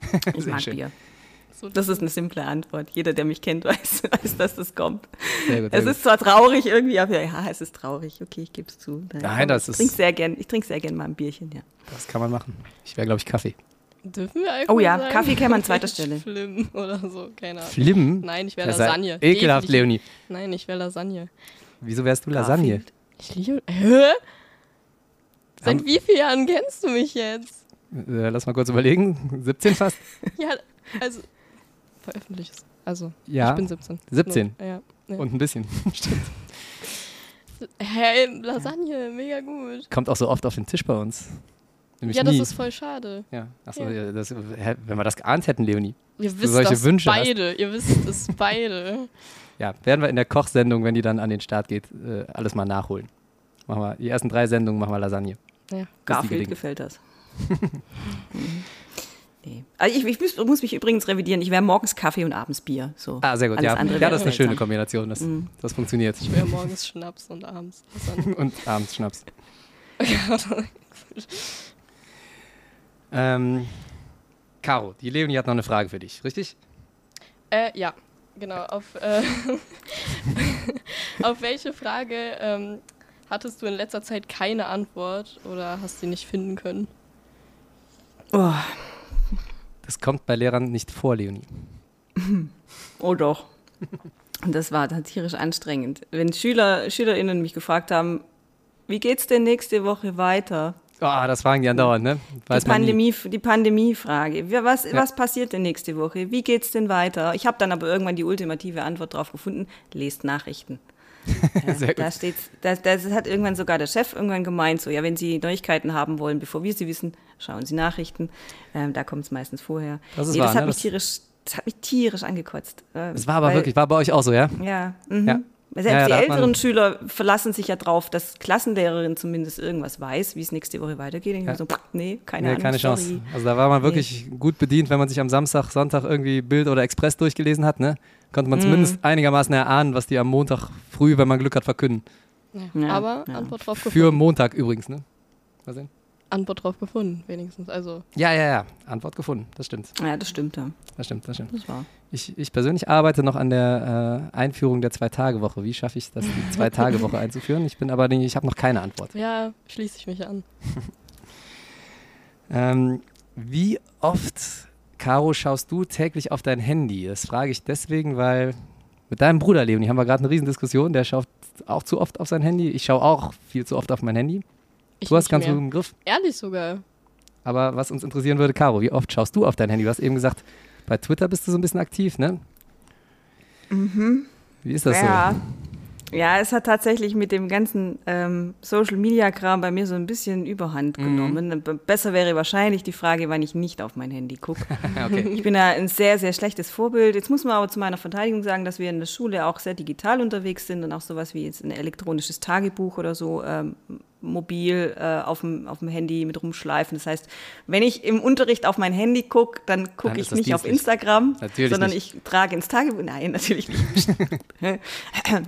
<laughs> Ich mag schön. Bier. Das ist eine simple Antwort. Jeder, der mich kennt, weiß, weiß dass das kommt. Sehr gut. Sehr Es ist zwar traurig irgendwie, aber ja, es ist traurig. Okay, ich gebe es zu. Nein, das ich ist- trinke sehr gern, ich trinke sehr gern mal ein Bierchen, ja. Das kann man machen. Ich wäre, glaube ich, Kaffee. Dürfen wir Alkohol Oh ja, sagen? Kaffee käme an zweiter Stelle. Schlimm oder so, keine Ahnung. Schlimm. Nein, ich wäre ist Lasagne. Ekelhaft, Definitiv. Leonie. Nein, ich wäre Lasagne. Wieso wärst du Lasagne? Garfield. Ich liebe. Hä? Seit wie vielen Jahren kennst du mich jetzt? Äh, lass mal kurz überlegen. 17 fast? <laughs> Ja, also. Veröffentlicht es. Also, Ja. ich bin 17. 17. Ja. ja. Und ein bisschen. <laughs> Stimmt. Hey, Lasagne, mega gut. Kommt auch so oft auf den Tisch bei uns. Nämlich ja, das nie. ist voll schade. ja, achso, Ja. ja. das, wenn wir das geahnt hätten, Leonie. Ihr wisst das Wünsche hast. beide. Ihr wisst es beide. Ja, werden wir in der Kochsendung, wenn die dann an den Start geht, äh, alles mal nachholen. Machen wir die ersten drei Sendungen machen wir Lasagne. Ja. Garfield gefällt das. <laughs> Nee. also ich, ich muss, muss mich übrigens revidieren. Ich wäre morgens Kaffee und abends Bier. So. Ah, sehr gut. Alles Ja, andere ja das ist eine schöne. Kombination. Das, Mhm. das funktioniert. Ich wäre morgens Schnaps und abends Lasagne. <laughs> Und abends Schnaps. <laughs> ähm, Caro, die Leonie hat noch eine Frage für dich, richtig? Äh, ja, genau. Auf, äh, <laughs> auf welche Frage ähm, hattest du in letzter Zeit keine Antwort oder hast sie nicht finden können? Oh, Das kommt bei Lehrern nicht vor, Leonie. oh doch. Und das war dann tierisch anstrengend. Wenn Schüler, SchülerInnen mich gefragt haben, wie geht's denn nächste Woche weiter? Ah, das fragen die andauernd, ne? Weiß die. Pandemie, die Pandemiefrage. Was, Ja. was passiert denn nächste Woche? Wie geht's denn weiter? Ich habe dann aber irgendwann die ultimative Antwort drauf gefunden: Lest Nachrichten. <laughs> Ja. Da steht's, das, das hat irgendwann sogar der Chef irgendwann gemeint, so ja, wenn Sie Neuigkeiten haben wollen, bevor wir sie wissen, schauen Sie Nachrichten. Ähm, da kommt es meistens vorher. Das ist nee, wahr, das hat ne? mich tierisch, das hat mich tierisch angekotzt. Ähm, Das war aber weil- wirklich, war bei euch auch so, ja? Ja. Mhm. Ja. Selbst Ja, ja, die älteren Schüler verlassen sich ja drauf, dass Klassenlehrerin zumindest irgendwas weiß, wie es nächste Woche weitergeht. Ich Ja. so, pff, nee, keine Nee, Ahnung. keine Chance. sorry. Also da war man wirklich gut bedient, wenn man sich am Samstag, Sonntag irgendwie Bild oder Express durchgelesen hat, ne? Konnte Mhm. man zumindest einigermaßen erahnen, was die am Montag früh, wenn man Glück hat, verkünden. Ja. Ja, Aber ja. Antwort drauf Für gefunden. Montag übrigens, ne? Mal sehen. Antwort drauf gefunden, wenigstens. Also, Ja, ja, ja. Antwort gefunden. Das stimmt. Ja, das stimmt, ja. Das stimmt, das stimmt. Das war. Ich, ich persönlich arbeite noch an der äh, Einführung der Zwei-Tage-Woche. Wie schaffe ich das, die <laughs> Zwei-Tage-Woche einzuführen? Ich bin aber, ich habe noch keine Antwort. ja, schließe ich mich an. <laughs> Ähm, wie oft, Caro, schaust du täglich auf dein Handy? Das frage ich deswegen, weil mit deinem Bruder Leonie haben wir gerade eine Riesendiskussion. Der schaut auch zu oft auf sein Handy. Ich schaue auch viel zu oft auf mein Handy. Ich du hast ganz mehr. gut im Griff. Ehrlich sogar. Aber was uns interessieren würde, Caro, wie oft schaust du auf dein Handy? Du hast eben gesagt, bei Twitter bist du so ein bisschen aktiv, ne? Wie ist das ja. Ja, es hat tatsächlich mit dem ganzen ähm, Social-Media-Kram bei mir so ein bisschen Mhm. Überhand genommen. B- Besser wäre wahrscheinlich die Frage, wann ich nicht auf mein Handy gucke. so? <laughs> okay. Ich bin da ein sehr, sehr schlechtes Vorbild. Jetzt muss man aber zu meiner Verteidigung sagen, dass wir in der Schule auch sehr digital unterwegs sind und auch sowas wie jetzt ein elektronisches Tagebuch oder so ähm, mobil äh, auf, dem, auf dem Handy mit rumschleifen. Das heißt, wenn ich im Unterricht auf mein Handy gucke, dann gucke ich nicht auf. Instagram, Natürlich sondern nicht. ich trage ins Tagebuch, nein, natürlich nicht. <laughs>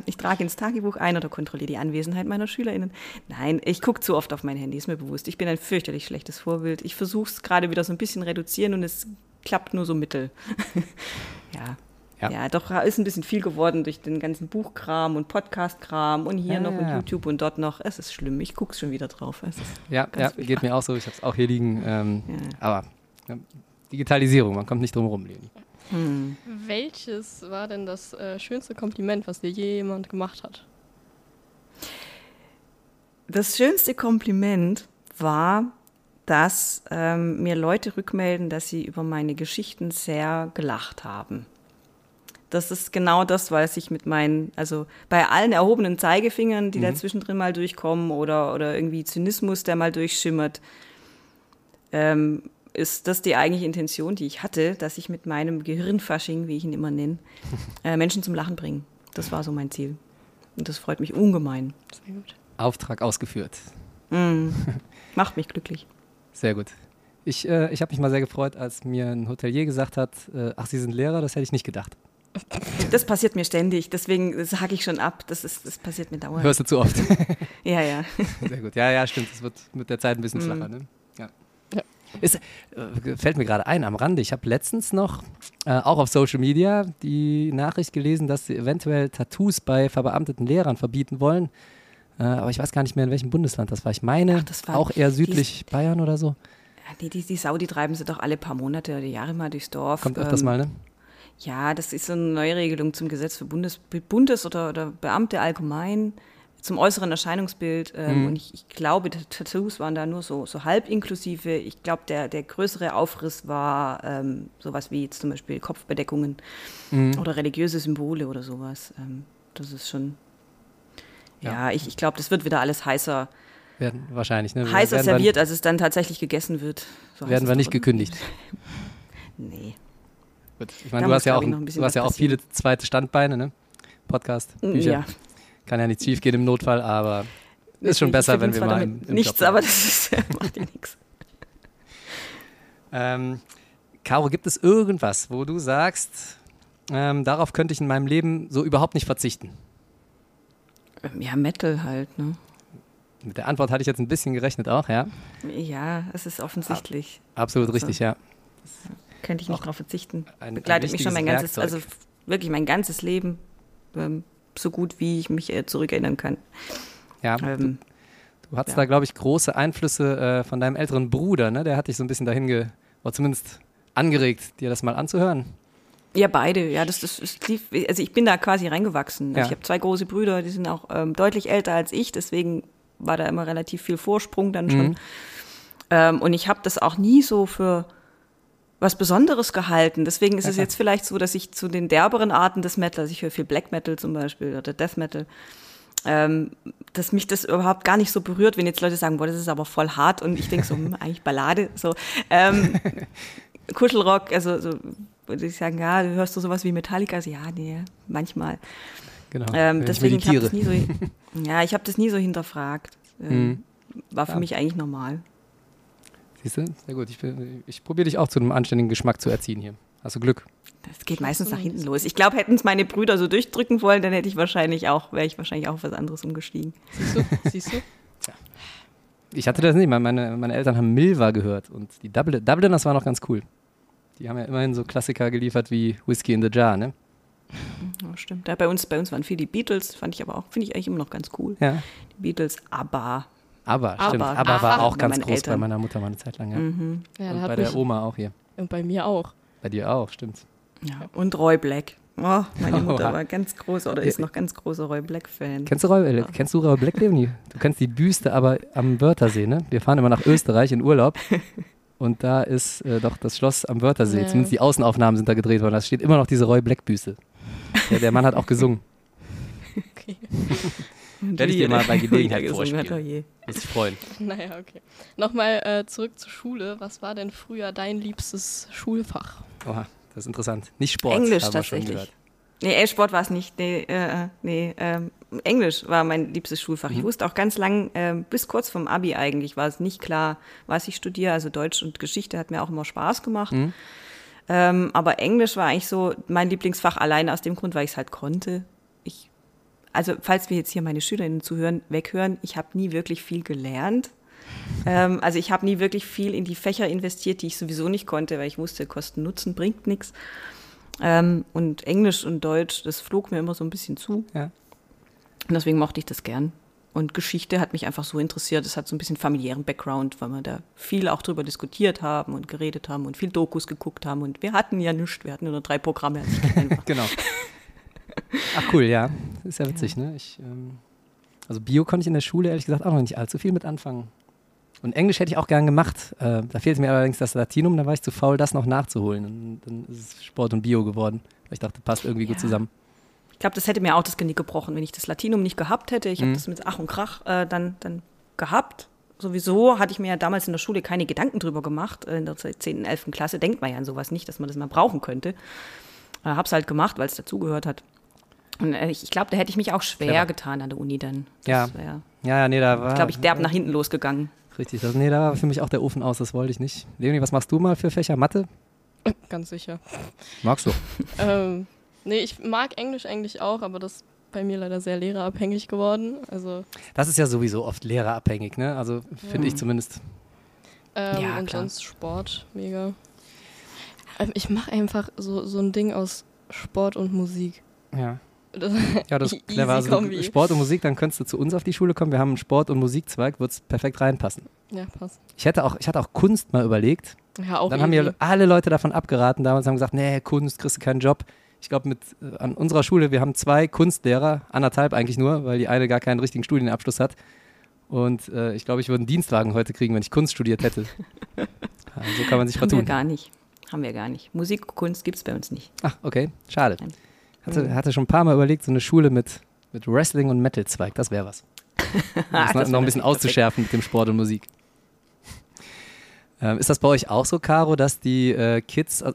ich trage ins Tagebuch ein oder kontrolliere die Anwesenheit meiner SchülerInnen. Nein, ich gucke zu oft auf mein Handy, ist mir bewusst. Ich bin ein fürchterlich schlechtes Vorbild. Ich versuche es gerade wieder so ein bisschen reduzieren und es klappt nur so mittel. <laughs> ja. Ja. Ja. doch ist ein bisschen viel geworden durch den ganzen Buchkram und Podcastkram und hier Ja, noch ja, und ja. YouTube und dort noch. Es ist schlimm. Ich gucke schon wieder drauf. Es ist, Ja, ja geht mir auch so. Ich habe es auch hier liegen. Ähm, Ja. Aber ja, Digitalisierung, man kommt nicht drum rum, Leonie. hm. Welches war denn das äh, schönste Kompliment, was dir je jemand gemacht hat? Das schönste Kompliment war, dass ähm, mir Leute rückmelden, dass sie über meine Geschichten sehr gelacht haben. Das ist genau das, was ich mit meinen, also bei allen erhobenen Zeigefingern, die da zwischendrin mal durchkommen oder, oder irgendwie Zynismus, der mal durchschimmert, ähm, ist das die eigentliche Intention, die ich hatte, dass ich mit meinem Gehirnfasching, wie ich ihn immer nenne, <laughs> äh, Menschen zum Lachen bringe. Das war so mein Ziel. Und das freut mich ungemein. Sehr gut. Auftrag ausgeführt. Mm. <laughs> Macht mich glücklich. Sehr gut. Ich, äh, ich habe mich mal sehr gefreut, als mir ein Hotelier gesagt hat, äh, ach, Sie sind Lehrer, das hätte ich nicht gedacht. Das passiert mir ständig, deswegen sage ich schon ab. Das, ist, das passiert mir dauernd. Hörst du zu oft. <laughs> Ja, ja. Sehr gut. Ja, ja, stimmt. Es wird mit der Zeit ein bisschen flacher. Ne? Ja. Ist, äh, fällt mir gerade ein am Rande. Ich habe letztens noch äh, auch auf Social Media die Nachricht gelesen, dass sie eventuell Tattoos bei verbeamteten Lehrern verbieten wollen. Äh, aber ich weiß gar nicht mehr, in welchem Bundesland das war. Ich meine, Ach, das war auch eher südlich Bayern oder so. Ja, Die, die, die Sau, die treiben sie doch alle paar Monate oder Jahre mal durchs Dorf. Kommt öfters Ähm, mal, ne? Ja, das ist so eine Neuregelung zum Gesetz für Bundes, Bundes oder, oder Beamte allgemein, zum äußeren Erscheinungsbild. Ähm, Mhm. Und ich, ich glaube, die Tattoos waren da nur so, so halb inklusive. Ich glaube, der, der größere Aufriss war ähm, sowas wie jetzt zum Beispiel Kopfbedeckungen Mhm. oder religiöse Symbole oder sowas. Ähm, das ist schon. Ja. Ja, ich, ich glaube, das wird wieder alles heißer, Werden, wahrscheinlich, ne? heißer serviert, als es dann tatsächlich gegessen wird. So werden wir nicht gekündigt. <laughs> Nee. Gut. Ich meine, du hast ja auch, du hast ja auch viele zweite Standbeine, ne? Podcast, Bücher. Ja. Kann ja nichts schief gehen im Notfall, aber ist schon Ich besser, wenn wir mal im, im Nichts, Job aber das ist, <laughs> macht ja nichts. Ähm, Caro, gibt es irgendwas, wo du sagst, ähm, darauf könnte ich in meinem Leben so überhaupt nicht verzichten? Ja, Metal halt, ne? Mit der Antwort hatte ich jetzt ein bisschen gerechnet auch, ja. Ja, es ist offensichtlich. Absolut Also, richtig, ja. Könnte ich nicht darauf verzichten. Ein- ein Begleitet mich schon mein ganzes, Werkzeug. also wirklich mein ganzes Leben, ähm, so gut wie ich mich äh, zurückerinnern kann. Ja, Ähm, du hattest ja. da, glaube ich, große Einflüsse äh, von deinem älteren Bruder, ne? Der hat dich so ein bisschen dahin ge oder zumindest angeregt, dir das mal anzuhören. ja, beide, ja, das, das ist lief, also ich bin da quasi reingewachsen. Also Ja. Ich habe zwei große Brüder, die sind auch ähm, deutlich älter als ich, deswegen war da immer relativ viel Vorsprung dann schon. Mhm. Ähm, und ich habe das auch nie so für was Besonderes gehalten. Deswegen ist Ja, es jetzt vielleicht so, dass ich zu den derberen Arten des Metal, also ich höre viel Black Metal zum Beispiel oder Death Metal, ähm, dass mich das überhaupt gar nicht so berührt, wenn jetzt Leute sagen, boah, das ist aber voll hart und ich denke so, hm, eigentlich Ballade, so. Ähm, <laughs> Kuschelrock, also so, würde ich sagen, ja, du hörst du sowas wie Metallica? Also, ja, nee, manchmal. Genau. Ähm, deswegen, ich ich habe das nie so, <laughs> ja, ich habe das nie so hinterfragt. Ähm, Mhm. War für Ja. mich eigentlich normal. Siehst du? Sehr gut. Ich, ich probiere dich auch zu einem anständigen Geschmack zu erziehen hier. Hast du Glück. Das geht meistens nach hinten los. Ich glaube, hätten es meine Brüder so durchdrücken wollen, dann hätte ich wahrscheinlich auch, wäre ich wahrscheinlich auch auf was anderes umgestiegen. Siehst du? Siehst du? <laughs> Ich hatte das nicht. Meine, meine Eltern haben Milva gehört und die Dublin, Dubliners war noch ganz cool. Die haben ja immerhin so Klassiker geliefert wie Whiskey in the Jar, ne? Ja, stimmt. Ja, bei uns, bei uns waren viel die Beatles, fand ich aber auch, finde ich eigentlich immer noch ganz cool. Ja. Die Beatles, aber. Aber, stimmt. Aber. Aber war auch Bei ganz groß bei Eltern. meiner Mutter mal eine Zeit lang, ja. Mhm. Ja, und bei der Oma auch hier. und bei mir auch. Bei dir auch, stimmt. Ja. Und Roy Black. Oh, meine Mutter war ganz großer oder ist noch ganz großer Roy Black-Fan. Kennst du Roy, äh, kennst du Roy Black Leonie? Du kennst die Büste aber am Wörthersee, ne? Wir fahren immer nach Österreich in Urlaub. <laughs> Und da ist äh, doch das Schloss am Wörthersee. Ja. Zumindest die Außenaufnahmen sind da gedreht worden. Da steht immer noch diese Roy Black Büste. Der, der Mann hat auch gesungen. <laughs> Okay. <laughs> Werde ich dir mal bei <laughs> Gelegenheit vorspielen. oh. Muss ich freuen. <laughs> Naja, okay. Nochmal äh, zurück zur Schule. Was war denn früher dein liebstes Schulfach? Oha, das ist interessant. Nicht Sport, Englisch haben wir schon tatsächlich. gehört. Nee, äh, Sport war es nicht. Nee, äh, nee ähm, Englisch war mein liebstes Schulfach. Ich wusste auch ganz lang, ähm, bis kurz vom Abi eigentlich, war es nicht klar, was ich studiere. Also Deutsch und Geschichte hat mir auch immer Spaß gemacht. Mhm. Ähm, aber Englisch war eigentlich so mein Lieblingsfach, alleine aus dem Grund, weil ich es halt konnte. Also, falls wir jetzt hier meine Schülerinnen zuhören, weghören, ich habe nie wirklich viel gelernt. Ähm, also ich habe nie wirklich viel in die Fächer investiert, die ich sowieso nicht konnte, weil ich wusste, Kosten Nutzen bringt nichts. Ähm, und Englisch und Deutsch, das flog mir immer so ein bisschen zu. Ja. Und deswegen mochte ich das gern. Und Geschichte hat mich einfach so interessiert. Es hat so ein bisschen familiären Background, weil wir da viel auch drüber diskutiert haben und geredet haben und viel Dokus geguckt haben. Und wir hatten ja nichts, wir hatten nur drei Programme. als Kind einfach. <laughs> Genau. Ach cool, ja. <laughs> Ist ja witzig, ne? Ich, ähm, also Bio konnte ich in der Schule ehrlich gesagt auch noch nicht allzu viel mit anfangen. Und Englisch hätte ich auch gern gemacht. Äh, da fehlt mir allerdings das Latinum, da war ich zu faul, das noch nachzuholen. Und dann ist es Sport und Bio geworden. Weil ich dachte, passt irgendwie gut Ja. zusammen. Ich glaube, das hätte mir auch das Genick gebrochen, wenn ich das Latinum nicht gehabt hätte. Ich habe Mhm. das mit Ach und Krach äh, dann, dann gehabt. Sowieso hatte ich mir ja damals in der Schule keine Gedanken drüber gemacht. In der 10., 11. Klasse denkt man ja an sowas nicht, dass man das mal brauchen könnte. Äh, hab's halt gemacht, weil es dazugehört hat. Und äh, ich, ich glaube, da hätte ich mich auch schwer Clever. getan an der Uni dann. Ja. Das Ja, ja, nee, da war. glaube ich, derb nach hinten losgegangen. Richtig, das, nee, da war für mich auch der Ofen aus, das wollte ich nicht. Leonie, was machst du mal für Fächer? Mathe? <laughs> Ganz sicher. Magst du? <laughs> Ähm, Nee, ich mag Englisch eigentlich auch, aber das ist bei mir leider sehr lehrerabhängig geworden. Also, Das ist ja sowieso oft lehrerabhängig, ne? Also finde ich zumindest. ähm, Ja, und klar. sonst Sport, mega. Ähm, ich mache einfach so, so ein Ding aus Sport und Musik. Ja. Ja, das <laughs> ist Easy clever. Also Sport und Musik, dann könntest du zu uns auf die Schule kommen. Wir haben einen Sport- und Musikzweig, wird es perfekt reinpassen. ja, passt. Ich hätte auch, ich hatte auch Kunst mal überlegt. Ja, auch dann haben easy. mir alle Leute davon abgeraten. Damals haben gesagt, nee, Kunst kriegst du keinen Job. Ich glaube, mit äh, an unserer Schule, wir haben zwei Kunstlehrer, anderthalb eigentlich nur, weil die eine gar keinen richtigen Studienabschluss hat. Und äh, ich glaube, ich würde einen Dienstwagen heute kriegen, wenn ich Kunst studiert hätte. <laughs> Ja, so kann man sich Haben wir vertun. gar nicht. Haben wir gar nicht. Musik, Kunst gibt es bei uns nicht. Ach, okay, schade. Nein. Hatte, hatte schon ein paar Mal überlegt, so eine Schule mit, mit Wrestling und Metal-Zweig, das wäre was. <laughs> Um das noch, Das noch ein bisschen auszuschärfen mit dem Sport und Musik. Ähm, ist das bei euch auch so, Caro, dass die äh, Kids, äh,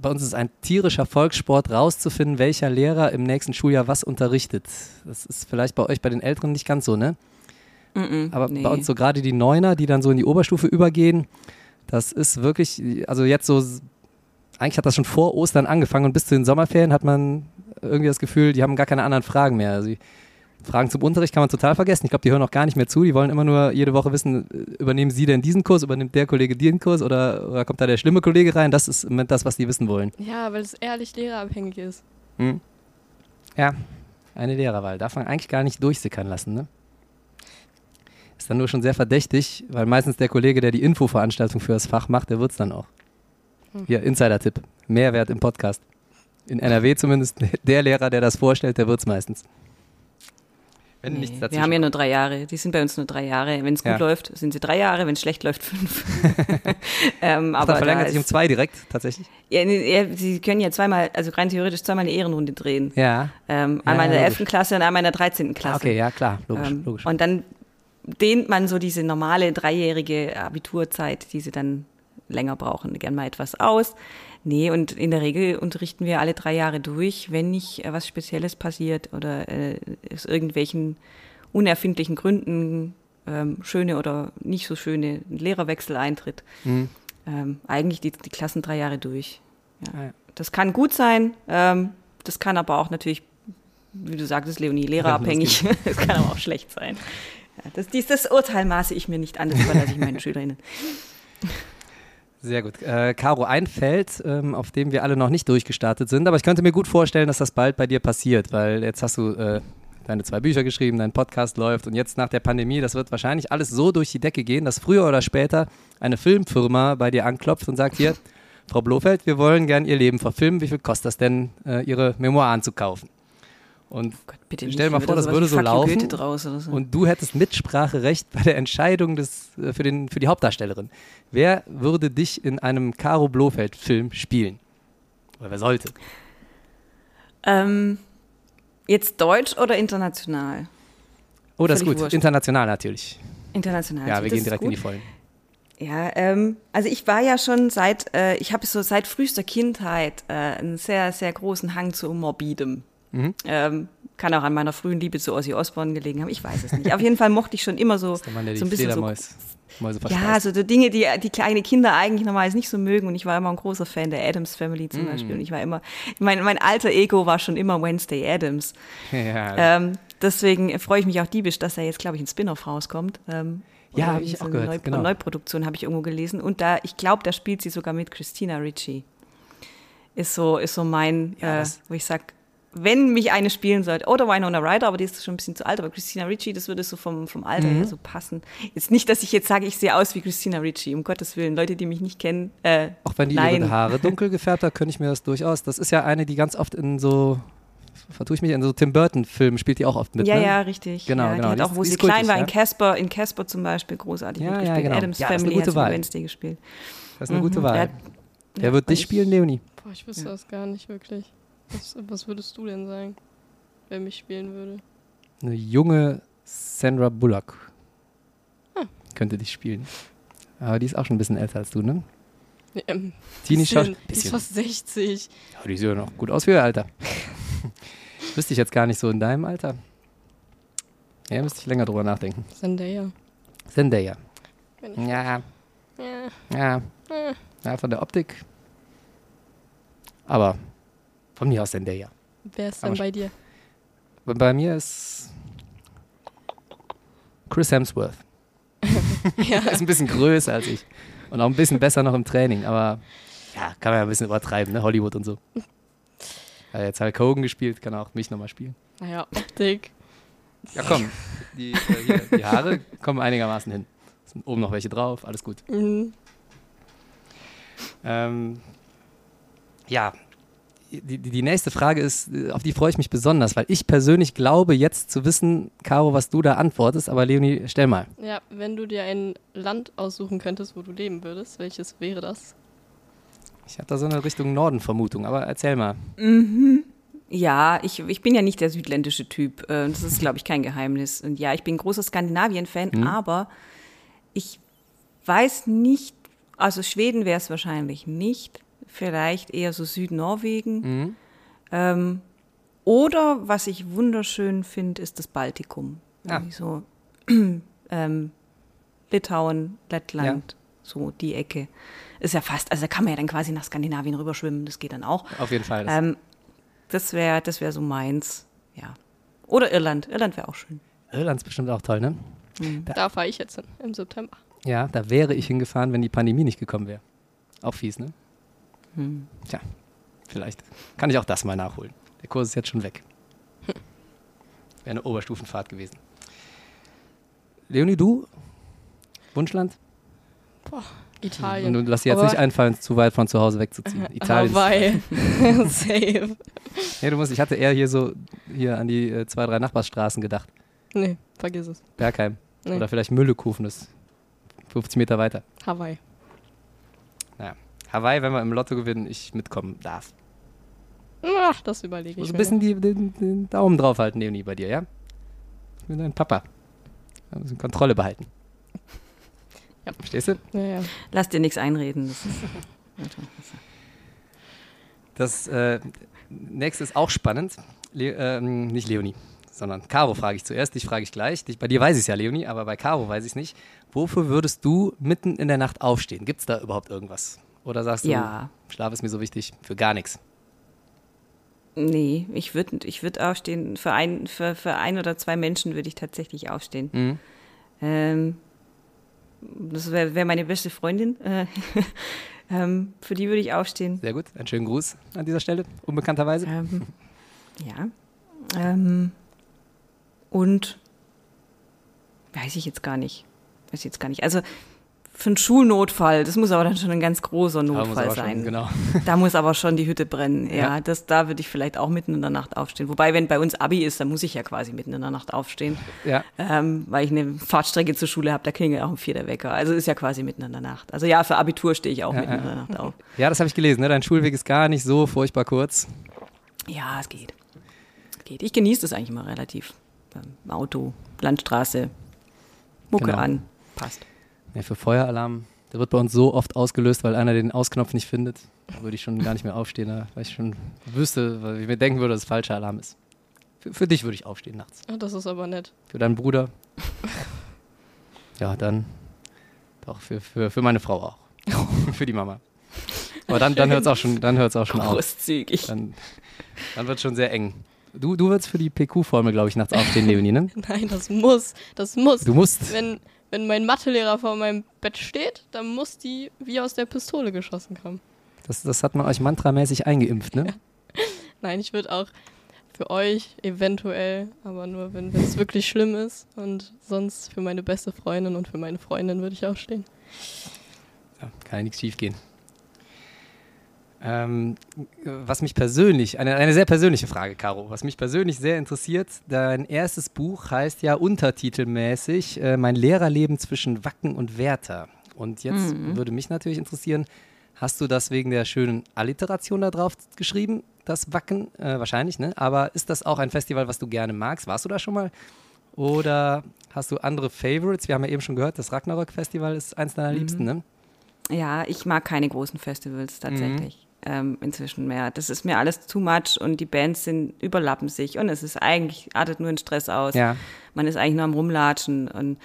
bei uns ist ein tierischer Volkssport, rauszufinden, welcher Lehrer im nächsten Schuljahr was unterrichtet? Das ist vielleicht bei euch, bei den Älteren nicht ganz so, ne? Mm-mm, Aber nee. bei uns so gerade die Neuner, die dann so in die Oberstufe übergehen, das ist wirklich, also jetzt so, eigentlich hat das schon vor Ostern angefangen und bis zu den Sommerferien hat man irgendwie das Gefühl, die haben gar keine anderen Fragen mehr. Also Fragen zum Unterricht kann man total vergessen. Ich glaube, die hören auch gar nicht mehr zu. Die wollen immer nur jede Woche wissen, äh, übernehmen sie denn diesen Kurs, übernimmt der Kollege den Kurs oder, oder kommt da der schlimme Kollege rein? Das ist im Moment das, was die wissen wollen. Ja, weil es ehrlich lehrerabhängig ist. Hm? Ja, eine Lehrerwahl. Darf man eigentlich gar nicht durchsickern lassen, ne? Ist dann nur schon sehr verdächtig, weil meistens der Kollege, der die Infoveranstaltung für das Fach macht, der wird es dann auch. Hier, Insider-Tipp. Mehrwert im Podcast. In NRW zumindest, der Lehrer, der das vorstellt, der wird es meistens. Wenn Nee, nichts dazu wir haben ja nur drei Jahre. Die sind bei uns nur drei Jahre. Wenn es gut Ja. läuft, sind sie drei Jahre. Wenn es schlecht läuft, <laughs> fünf. <laughs> ähm, Ach, aber dann verlängert da sich um zwei direkt, tatsächlich. ja, ja, sie können ja zweimal, also rein theoretisch zweimal eine Ehrenrunde drehen. Ja. Ähm, Ja, einmal in der logisch. 11. Klasse und einmal in der 13. Ah, Klasse. okay, ja, klar. Logisch, Ähm, logisch. Und dann dehnt man so diese normale dreijährige Abiturzeit, die sie dann länger brauchen, gern mal etwas aus. Nee, und in der Regel unterrichten wir alle drei Jahre durch, wenn nicht äh, was Spezielles passiert oder äh, aus irgendwelchen unerfindlichen Gründen ähm, schöne oder nicht so schöne Lehrerwechsel eintritt. Mhm. Ähm, eigentlich die, die Klassen drei Jahre durch. Ja. Ah, ja. Das kann gut sein, ähm, das kann aber auch natürlich, wie du sagtest, Leonie, lehrerabhängig. <laughs> Das kann aber auch schlecht sein. Ja, das, dies, das Urteil maße ich mir nicht an, das überlasse ich meinen <laughs> Schülerinnen. Sehr gut. Äh, Caro, ein Feld, ähm, auf dem wir alle noch nicht durchgestartet sind, aber ich könnte mir gut vorstellen, dass das bald bei dir passiert, weil jetzt hast du äh, deine zwei Bücher geschrieben, dein Podcast läuft und jetzt nach der Pandemie, das wird wahrscheinlich alles so durch die Decke gehen, dass früher oder später eine Filmfirma bei dir anklopft und sagt, hier, Frau Blofeld, wir wollen gern Ihr Leben verfilmen, wie viel kostet das denn, äh, Ihre Memoiren zu kaufen? Und Gott, bitte Stell dir mal vor, das würde so laufen so. und du hättest Mitspracherecht bei der Entscheidung des, äh, für, den, für die Hauptdarstellerin. Wer würde dich in einem Caro Blofeld-Film spielen? Oder wer sollte? ähm, jetzt deutsch oder international? Oh, das ist gut. wurscht. International natürlich. International. Ja, wir das gehen direkt in die. Vollen. Ja, ähm, also ich war ja schon seit, äh, ich habe so seit frühester Kindheit äh, einen sehr, sehr großen Hang zu Morbidem. Mhm. Ähm, kann auch an meiner frühen Liebe zu Ozzy Osbourne gelegen haben, ich weiß es nicht. Auf jeden Fall mochte ich schon immer so, Mann, der so ein bisschen so ja, verspeist. so die Dinge, die die kleine Kinder eigentlich normalerweise nicht so mögen. Und ich war immer ein großer Fan der Adams Family zum Mm. Beispiel. Und ich war immer, mein, mein alter Ego war schon immer Wednesday Adams. <laughs> ja, Ähm, deswegen freue ich mich auch diebisch, dass da jetzt, glaube ich, ein Spin-off rauskommt. Ähm, Ja, oder hab ich so auch eine gehört, Neu genau. Neuproduktion habe ich irgendwo gelesen. Und da, ich glaube, da spielt sie sogar mit Christina Ricci. Ist so, ist so mein, Ja, äh, wo ich sag, wenn mich eine spielen sollte, oder Winona Ryder, aber die ist schon ein bisschen zu alt, aber Christina Ricci, das würde so vom, vom Alter Mhm. her so passen. Jetzt nicht, dass ich jetzt sage, ich sehe aus wie Christina Ricci, um Gottes Willen. Leute, die mich nicht kennen, äh, Auch wenn die nein. ihre Haare <laughs> dunkel gefärbt hat, könnte ich mir das durchaus. Das ist ja eine, die ganz oft in so, vertue ich mich, in so Tim Burton-Filmen spielt die auch oft mit. ja, ne? ja, richtig. Genau, ja, genau. Die hat auch, wo die sie ist kultig, klein war, ja. in Casper, in Casper zum Beispiel großartig Ja, ja, mitgespielt. genau. Adams Ja, das ist eine Family gute hat sie Wahl. bei Wednesday gespielt. Das ist eine gute Mhm. Wahl. Ja, Wer wird dich ich- spielen, Leonie? Boah, ich wüsste Ja. das gar nicht wirklich. Was, was würdest du denn sagen, wer mich spielen würde? Eine junge Sandra Bullock Ah. könnte dich spielen. Aber die ist auch schon ein bisschen älter als du, ne? Ähm, die ist fast 60. Ja, die sieht ja noch gut aus für ihr Alter. <laughs> Wüsste ich jetzt gar nicht so in deinem Alter. Ja, müsste ich länger drüber nachdenken. Zendaya. Zendaya. Wenn Ja, ja, ja. äh, Ja, von der Optik. Aber von mir aus Zendaya. Wer ist denn Aber- bei dir? Bei- mir ist Chris Hemsworth. <laughs> Ja. <laughs> ist ein bisschen größer als ich. Und auch ein bisschen besser noch im Training, aber ja, kann man ja ein bisschen übertreiben, ne? Hollywood und so. <laughs> Hat jetzt Hulk Hogan gespielt, kann auch mich nochmal spielen. Naja, Optik. Ja, komm, die, äh, hier, die Haare kommen einigermaßen hin. Sind oben noch welche drauf, alles gut. Mhm. Ähm, ja, die, die, nächste Frage ist, äh, auf die freue ich mich besonders, weil ich persönlich glaube jetzt zu wissen, Caro, was du da antwortest, aber Leonie, stell mal. Ja, wenn du dir ein Land aussuchen könntest, wo du leben würdest, welches wäre das? Ich habe da so eine Richtung Norden Vermutung, aber erzähl mal. Ja, ich, ich bin ja nicht der südländische Typ. äh, Das ist, glaube ich, kein Geheimnis. Und ja, ich bin großer Skandinavien-Fan, Mhm. aber ich weiß nicht, also Schweden wäre es wahrscheinlich nicht. Vielleicht eher so Südnorwegen. Mhm. Ähm, oder was ich wunderschön finde, ist das Baltikum. Ah. Irgendwie So <clears throat> ähm, Litauen, Lettland, so die Ecke. Ist ja fast, also da kann man ja dann quasi nach Skandinavien rüberschwimmen, das geht dann auch. Auf jeden Fall. Das, Ähm, das wäre das wär so meins, ja. Oder Irland. Irland wäre auch schön. Irland ist bestimmt auch toll, ne? Da fahre ich jetzt hin, im September. Ja, da wäre ich hingefahren, wenn die Pandemie nicht gekommen wäre. Auch fies, ne? Tja, vielleicht kann ich auch das mal nachholen. Der Kurs ist jetzt schon weg. Wäre eine Oberstufenfahrt gewesen. Leonie, du? Wunschland? Italien. Und du lass dir jetzt Aber- nicht einfallen, zu weit von zu Hause wegzuziehen. <laughs> Italien. Hawaii. <laughs> Safe. Ja, du musst, ich hatte eher hier so hier an die äh, zwei, drei Nachbarstraßen gedacht. Nee, vergiss es. Bergheim. Nee. Oder vielleicht Müllekufen, das ist 50 Meter weiter. Hawaii. Hawaii, wenn wir im Lotto gewinnen, ich mitkommen darf. Ach, das überlege Du ich musst ein bisschen die, den, den Daumen draufhalten, Leonie, bei dir, ja? Ich bin dein Papa. Wir müssen Kontrolle behalten. Ja. Verstehst du? Ja, ja. Lass dir nichts einreden. Das ist, Das äh, nächste ist auch spannend. Le ähm, nicht Leonie, sondern Caro frage ich zuerst. Dich frage ich gleich. Dich, bei dir weiß ich es ja, Leonie, aber bei Caro weiß ich es nicht. Wofür würdest du mitten in der Nacht aufstehen? Gibt es da überhaupt irgendwas? Oder sagst du, Ja. Schlaf ist mir so wichtig für gar nichts? nee, ich würde ich würd aufstehen. Für ein, für, für ein oder zwei Menschen würde ich tatsächlich aufstehen. Mhm. Ähm, das wäre wär meine beste Freundin. Äh, <laughs> ähm, für die würde ich aufstehen. Sehr gut. Einen schönen Gruß an dieser Stelle, unbekannterweise. Ähm, ja. Ähm, und weiß ich jetzt gar nicht. Weiß ich jetzt gar nicht. Also für einen Schulnotfall, das muss aber dann schon ein ganz großer Notfall aber schon- sein. Genau. <laughs> Da muss aber schon die Hütte brennen. Ja, Ja. das, da würde ich vielleicht auch mitten in der Nacht aufstehen. Wobei, wenn bei uns Abi ist, dann muss ich ja quasi mitten in der Nacht aufstehen, Ja. ähm, weil ich eine Fahrtstrecke zur Schule habe. Da klingelt auch um vier der Wecker. Also ist ja quasi mitten in der Nacht. Also ja, für Abitur stehe ich auch Ja, mitten ja. in der Nacht auf. ja, das habe ich gelesen. Ne? Dein Schulweg ist gar nicht so furchtbar kurz. Ja, es geht. Es geht. Ich genieße das eigentlich immer relativ. Ähm, Auto, Landstraße, Mucke Genau. an, passt. Ja, für Feueralarm, der wird bei uns so oft ausgelöst, weil einer den Ausknopf nicht findet. Da würde ich schon gar nicht mehr aufstehen, da- weil ich schon wüsste, weil ich mir denken würde, dass es falscher Alarm ist. Für, für dich würde ich aufstehen nachts. Ah, das ist aber nett. Für deinen Bruder. Ja, dann doch, für, für, für meine Frau auch. <laughs> für die Mama. Aber dann, dann hört es auch schon, dann hört's auch schon auf. Großzügig. Dann, dann wird es schon sehr eng. Du, du würdest für die PQ-Formel, glaube ich, nachts aufstehen, Leonie, ne? <laughs> Nein, das muss. Das muss. Du musst. Wenn, wenn mein Mathelehrer vor meinem Bett steht, dann muss die wie aus der Pistole geschossen kommen. Das, das hat man euch mantramäßig eingeimpft, ne? <laughs> Nein, ich würde auch für euch eventuell, aber nur wenn es wirklich schlimm ist. Und sonst für meine beste Freundin und für meine Freundin würde ich auch stehen. Ja, kann ja nichts schief gehen. Ähm, was mich persönlich, eine, eine sehr persönliche Frage, Caro, was mich persönlich sehr interessiert, dein erstes Buch heißt ja untertitelmäßig äh, Mein Lehrerleben zwischen Wacken und Werther. Und jetzt würde mich natürlich interessieren, hast du das wegen der schönen Alliteration da drauf geschrieben, das Wacken? Äh, wahrscheinlich, ne? Aber ist das auch ein Festival, was du gerne magst? Warst du da schon mal? Oder hast du andere Favorites? Wir haben ja eben schon gehört, das Ragnarok-Festival ist eins deiner Liebsten, ne? Ja, ich mag keine großen Festivals tatsächlich. Ähm, inzwischen mehr. Das ist mir alles too much und die Bands sind überlappen sich und es ist eigentlich, artet nur in Stress aus. Ja. Man ist eigentlich nur am Rumlatschen und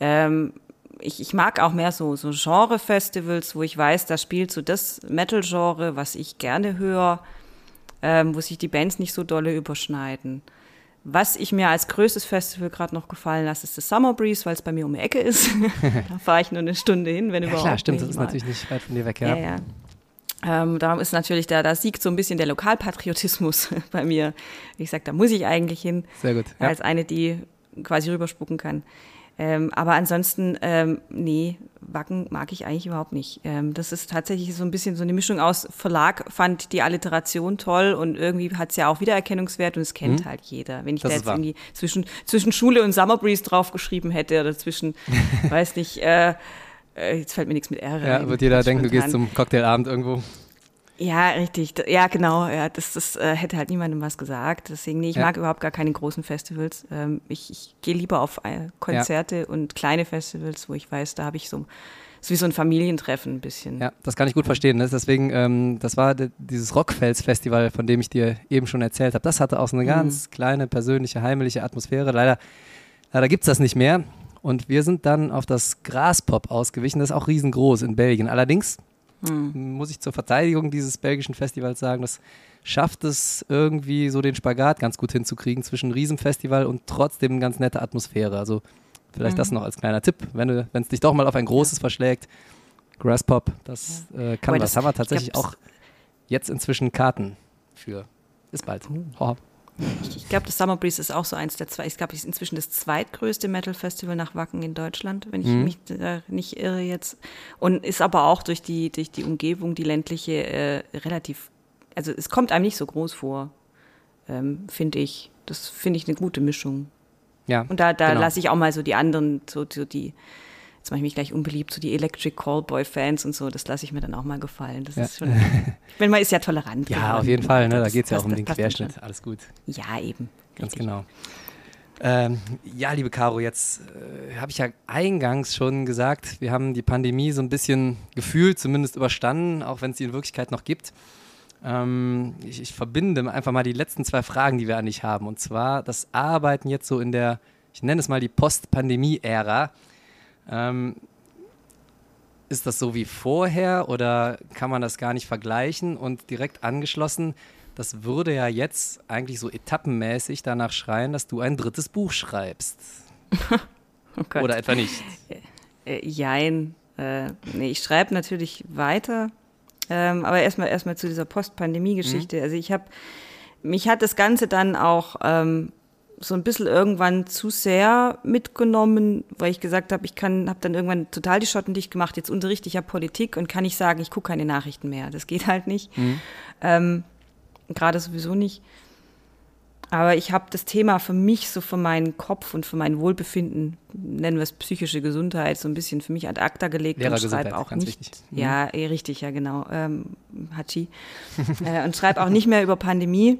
ähm, ich, ich mag auch mehr so, so Genre-Festivals, wo ich weiß, da spielt so das Metal-Genre, was ich gerne höre. ähm, wo sich die Bands nicht so dolle überschneiden. Was ich mir als größtes Festival gerade noch gefallen lasse, ist das Summer Breeze, weil es bei mir um die Ecke ist. <laughs> da fahre ich nur eine Stunde hin, wenn Ja, überhaupt. klar, stimmt, das ist mal. natürlich nicht weit von dir weg, Ja, ja. ja. Ähm, darum ist natürlich, da, da siegt so ein bisschen der Lokalpatriotismus <laughs> bei mir. Ich sage, da muss ich eigentlich hin, Sehr gut. Ja. als eine, die quasi rüberspucken kann. Ähm, aber ansonsten, ähm, nee, Wacken mag ich eigentlich überhaupt nicht. Ähm, das ist tatsächlich so ein bisschen so eine Mischung aus Verlag, fand die Alliteration toll und irgendwie hat es ja auch Wiedererkennungswert und es kennt halt jeder. Wenn ich Mhm. Das da jetzt wahr. irgendwie zwischen, zwischen Schule und Summer Breeze draufgeschrieben hätte oder zwischen, <laughs> weiß nicht, äh, äh, jetzt fällt mir nichts mit R Ja, wird jeder denken, du spontan. gehst zum Cocktailabend irgendwo. Ja, richtig. Ja, genau. Ja, das, das äh, hätte halt niemandem was gesagt. Deswegen, nee, ich Ja. mag überhaupt gar keine großen Festivals. Ähm, ich ich gehe lieber auf äh, Konzerte und kleine Festivals, wo ich weiß, da habe ich so, ist wie so ein Familientreffen ein bisschen. Ja, das kann ich gut verstehen. Ne? Deswegen, ähm, das war dieses Rockfels-Festival, von dem ich dir eben schon erzählt habe. Das hatte auch so eine ganz kleine, persönliche, heimliche Atmosphäre. Leider, leider gibt es das nicht mehr. Und wir sind dann auf das Graspop ausgewichen. Das ist auch riesengroß in Belgien. Allerdings muss ich zur Verteidigung dieses belgischen Festivals sagen, das schafft es irgendwie so den Spagat ganz gut hinzukriegen zwischen Riesenfestival und trotzdem eine ganz nette Atmosphäre. Also vielleicht das noch als kleiner Tipp, wenn es dich doch mal auf ein großes verschlägt. Grasspop, das äh, kann was. das- haben wir ich tatsächlich auch jetzt inzwischen Karten für. Ist bald. Ho. Ich, glaube, das Summer Breeze ist auch so eins der zwei. Ich glaube, es ist inzwischen das zweitgrößte Metal-Festival nach Wacken in Deutschland, wenn ich Mhm. mich äh, nicht irre jetzt. Und ist aber auch durch die, durch die Umgebung, die ländliche, äh, relativ, also es kommt einem nicht so groß vor, ähm, finde ich. Das finde ich eine gute Mischung. Ja, Und da, da genau. lasse ich auch mal so die anderen, so, so die, jetzt mache ich mich gleich unbeliebt, so die Electric Callboy-Fans und so, das lasse ich mir dann auch mal gefallen. Das Ja. ist schon, ich meine, man ist ja tolerant. Ja, geworden. auf jeden Fall. Ne? Da geht es ja auch um den Querschnitt. Alles gut. Ja, eben. Ganz Richtig. genau. Ähm, ja, liebe Caro, jetzt äh, habe ich ja eingangs schon gesagt, wir haben die Pandemie so ein bisschen gefühlt, zumindest überstanden, auch wenn es sie in Wirklichkeit noch gibt. Ähm, ich, ich verbinde einfach mal die letzten zwei Fragen, die wir an dich haben. Und zwar das Arbeiten jetzt so in der, ich nenne es mal die Post-Pandemie-Ära. Ähm, ist das so wie vorher oder kann man das gar nicht vergleichen? Und direkt angeschlossen, das würde ja jetzt eigentlich so etappenmäßig danach schreien, dass du ein drittes Buch schreibst. <laughs> Oh. Oder etwa nicht. Äh, jein. Äh, nee, ich schreibe natürlich weiter. Ähm, aber erstmal erstmal zu dieser Post-Pandemie-Geschichte. Also ich habe, mich hat das Ganze dann auch ähm, so ein bisschen irgendwann zu sehr mitgenommen, weil ich gesagt habe, ich kann, habe dann irgendwann total die Schotten dicht gemacht. Jetzt unterrichte ich ja Politik und kann nicht sagen, ich gucke keine Nachrichten mehr. Das geht halt nicht. Ähm, Gerade sowieso nicht. Aber ich habe das Thema für mich, so für meinen Kopf und für mein Wohlbefinden, nennen wir es psychische Gesundheit, so ein bisschen für mich ad acta gelegt und schreibe auch ganz nicht. wichtig. Mhm. Ja, eh, richtig, ja genau. Ähm, Hachi. <laughs> äh, und schreibe auch nicht mehr über Pandemie.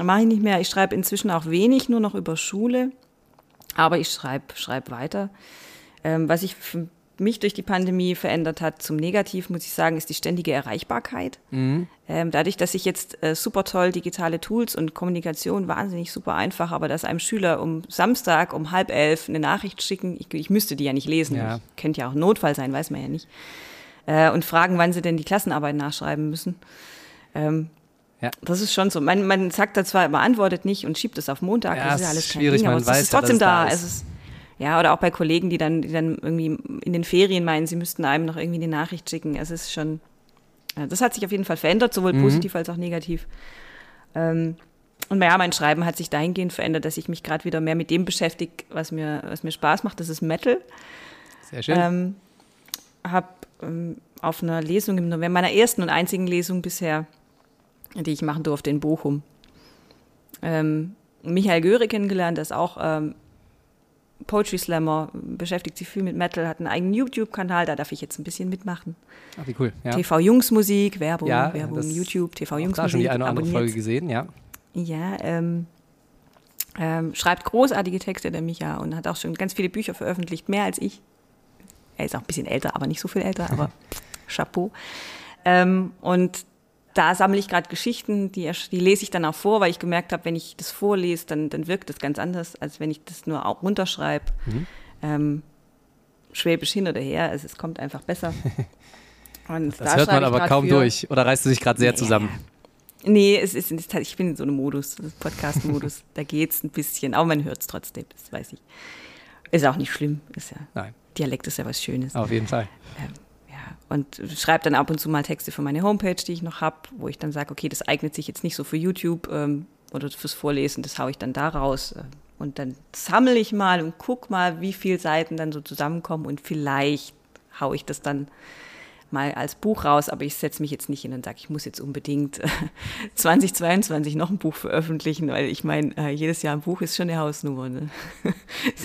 Mache ich nicht mehr. Ich schreibe inzwischen auch wenig, nur noch über Schule. Aber ich schreibe schreib weiter. Ähm, was sich für mich durch die Pandemie verändert hat, zum Negativ, muss ich sagen, ist die ständige Erreichbarkeit. Ähm, dadurch, dass ich jetzt äh, super toll digitale Tools und Kommunikation wahnsinnig super einfach, aber dass einem Schüler um Samstag um halb elf eine Nachricht schicken, ich, ich müsste die ja nicht lesen, Ja. Könnte ja auch ein Notfall sein, weiß man ja nicht, äh, und fragen, wann sie denn die Klassenarbeit nachschreiben müssen. Ähm, Ja. Das ist schon so. Man, man sagt da zwar, man antwortet nicht und schiebt es auf Montag, Ja, das ist es ja alles ist kein schwierig, Ding, aber man es weiß ist trotzdem da. da Es ist. ist, ja, oder auch bei Kollegen, die dann, die dann irgendwie in den Ferien meinen, sie müssten einem noch irgendwie eine Nachricht schicken. Es ist schon, das hat sich auf jeden Fall verändert, sowohl Mhm. positiv als auch negativ. Ähm, und ja, mein Schreiben hat sich dahingehend verändert, dass ich mich gerade wieder mehr mit dem beschäftige, was mir, was mir Spaß macht. Das ist Metal. Sehr schön. Ähm, habe ähm, auf einer Lesung im November, meiner ersten und einzigen Lesung bisher, die ich machen durfte in Bochum, ähm, Michael Göre kennengelernt, der ist auch ähm, Poetry Slammer, beschäftigt sich viel mit Metal, hat einen eigenen YouTube-Kanal, da darf ich jetzt ein bisschen mitmachen. Ach, wie cool. Ja. TV Jungsmusik, Werbung, Ja, Werbung, YouTube, TV Auch da Jungsmusik. schon die eine oder andere. Folge gesehen, ja. Ja, ähm, ähm, schreibt großartige Texte, der Micha, und hat auch schon ganz viele Bücher veröffentlicht, mehr als ich. Er ist auch ein bisschen älter, aber nicht so viel älter, aber <laughs> Chapeau. Ähm, und da sammle ich gerade Geschichten, die, die lese ich dann auch vor, weil ich gemerkt habe, wenn ich das vorlese, dann, dann wirkt das ganz anders, als wenn ich das nur auch runterschreibe. Mhm. Ähm, Schwäbisch hin oder her, also es kommt einfach besser. <laughs> Und Das da hört man aber kaum für- durch. Oder reißt du dich gerade sehr Ja. zusammen? Nee, es ist, ich bin in so einem Modus, Podcast-Modus. <laughs> da geht's ein bisschen, aber man hört es trotzdem, das weiß ich. Ist auch nicht schlimm. Ist ja, Nein. Dialekt ist ja was Schönes. Auf jeden Fall. Ähm, und schreibe dann ab und zu mal Texte für meine Homepage, die ich noch habe, wo ich dann sage, okay, das eignet sich jetzt nicht so für YouTube ähm, oder fürs Vorlesen, das haue ich dann da raus. Äh, und dann sammle ich mal und guck mal, wie viele Seiten dann so zusammenkommen und vielleicht haue ich das dann mal als Buch raus, aber ich setze mich jetzt nicht hin und sage, ich muss jetzt unbedingt <laughs> 2022 noch ein Buch veröffentlichen, weil ich meine, äh, jedes Jahr ein Buch ist schon eine Hausnummer. Ne?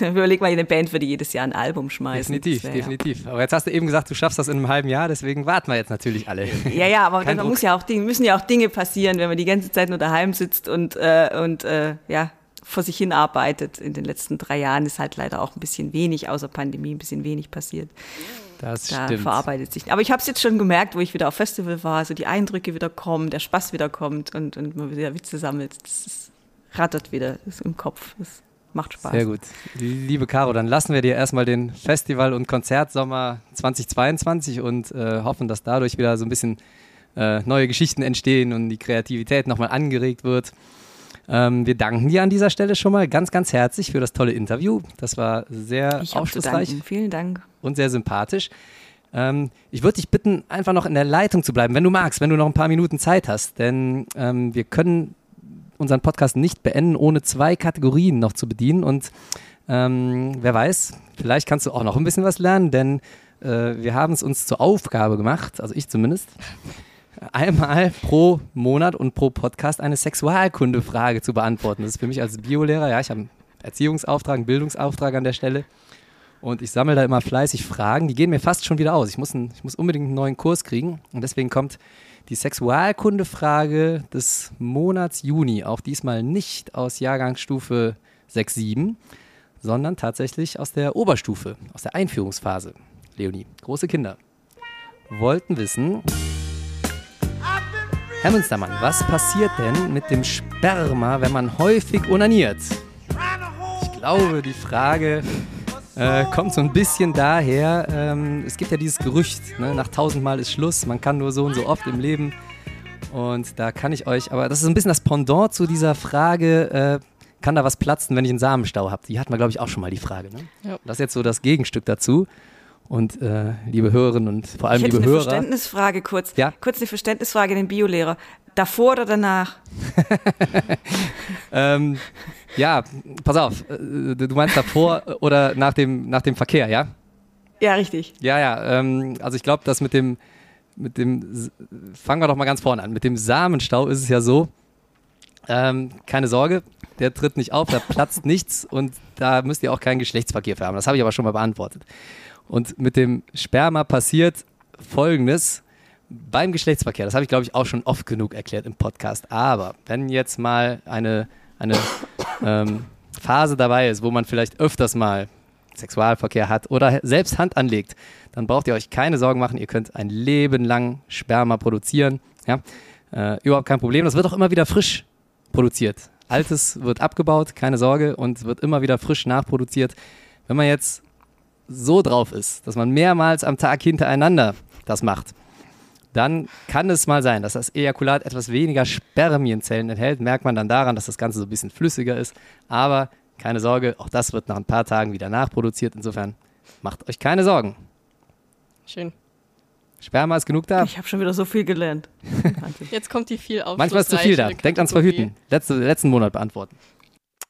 <laughs> Überleg mal, eine Band würde jedes Jahr ein Album schmeißen. Definitiv, wär, definitiv. Aber jetzt hast du eben gesagt, du schaffst das in einem halben Jahr, deswegen warten wir jetzt natürlich alle. Ja, ja, aber <laughs> dann muss ja auch Dinge, müssen ja auch Dinge passieren, wenn man die ganze Zeit nur daheim sitzt und, äh, und äh, ja, vor sich hin arbeitet. In den letzten drei Jahren ist halt leider auch ein bisschen wenig, außer Pandemie, ein bisschen wenig passiert. Das da stimmt. verarbeitet sich. Aber ich habe es jetzt schon gemerkt, wo ich wieder auf Festival war, so die Eindrücke wieder kommen, der Spaß wieder kommt und, und man wieder Witze sammelt. Das ist, rattert wieder das im Kopf. Das macht Spaß. Sehr gut. Liebe Caro, dann lassen wir dir erstmal den Festival- und Konzertsommer 2022 und äh, hoffen, dass dadurch wieder so ein bisschen äh, neue Geschichten entstehen und die Kreativität nochmal angeregt wird. Ähm, wir danken dir an dieser Stelle schon mal ganz, ganz herzlich für das tolle Interview. Das war sehr ich aufschlussreich. Vielen Dank. Und sehr sympathisch. Ähm, ich würde dich bitten, einfach noch in der Leitung zu bleiben, wenn du magst, wenn du noch ein paar Minuten Zeit hast. Denn ähm, wir können unseren Podcast nicht beenden, ohne zwei Kategorien noch zu bedienen. Und ähm, wer weiß, vielleicht kannst du auch noch ein bisschen was lernen, denn äh, wir haben es uns zur Aufgabe gemacht, also ich zumindest, einmal pro Monat und pro Podcast eine Sexualkundefrage zu beantworten. Das ist für mich als Biolehrer, ja, ich habe einen Erziehungsauftrag, einen Bildungsauftrag an der Stelle. Und ich sammle da immer fleißig Fragen, die gehen mir fast schon wieder aus. Ich muss, ein, ich muss unbedingt einen neuen Kurs kriegen. Und deswegen kommt die Sexualkundefrage des Monats Juni auch diesmal nicht aus Jahrgangsstufe 6, 7, sondern tatsächlich aus der Oberstufe, aus der Einführungsphase. Leonie, große Kinder wollten wissen, Herr Münstermann, was passiert denn mit dem Sperma, wenn man häufig onaniert? Ich glaube, die Frage äh, kommt so ein bisschen daher, ähm, es gibt ja dieses Gerücht, ne, nach tausendmal ist Schluss, man kann nur so und so oft im Leben. Und da kann ich euch, aber das ist ein bisschen das Pendant zu dieser Frage, äh, kann da was platzen, wenn ich einen Samenstau habe? Die hatten wir, glaube ich, auch schon mal die Frage. Ne? Ja. Das ist jetzt so das Gegenstück dazu. Und äh, liebe Hörerinnen und vor allem ich liebe eine Hörer. Verständnisfrage kurz. Ja? Kurz eine Verständnisfrage an den Biolehrer. Davor oder danach? <laughs> ähm, ja, pass auf. Äh, du meinst davor <laughs> oder nach dem, nach dem Verkehr, ja? Ja, richtig. Ja, ja. Ähm, also ich glaube, dass mit dem, mit dem, fangen wir doch mal ganz vorne an. Mit dem Samenstau ist es ja so, ähm, keine Sorge, der tritt nicht auf, da platzt <laughs> nichts und da müsst ihr auch keinen Geschlechtsverkehr für haben. Das habe ich aber schon mal beantwortet. Und mit dem Sperma passiert Folgendes beim Geschlechtsverkehr. Das habe ich, glaube ich, auch schon oft genug erklärt im Podcast. Aber wenn jetzt mal eine, eine ähm, Phase dabei ist, wo man vielleicht öfters mal Sexualverkehr hat oder selbst Hand anlegt, dann braucht ihr euch keine Sorgen machen. Ihr könnt ein Leben lang Sperma produzieren. Ja? Äh, überhaupt kein Problem. Das wird auch immer wieder frisch produziert. Altes wird abgebaut, keine Sorge, und wird immer wieder frisch nachproduziert. Wenn man jetzt so drauf ist, dass man mehrmals am Tag hintereinander das macht, dann kann es mal sein, dass das Ejakulat etwas weniger Spermienzellen enthält. Merkt man dann daran, dass das Ganze so ein bisschen flüssiger ist. Aber keine Sorge, auch das wird nach ein paar Tagen wieder nachproduziert. Insofern macht euch keine Sorgen. Schön. Sperma ist genug da. Ich habe schon wieder so viel gelernt. <laughs> Jetzt kommt die viel auf. Manchmal ist zu viel da. Denkt ans Verhüten. Letzte, letzten Monat beantworten.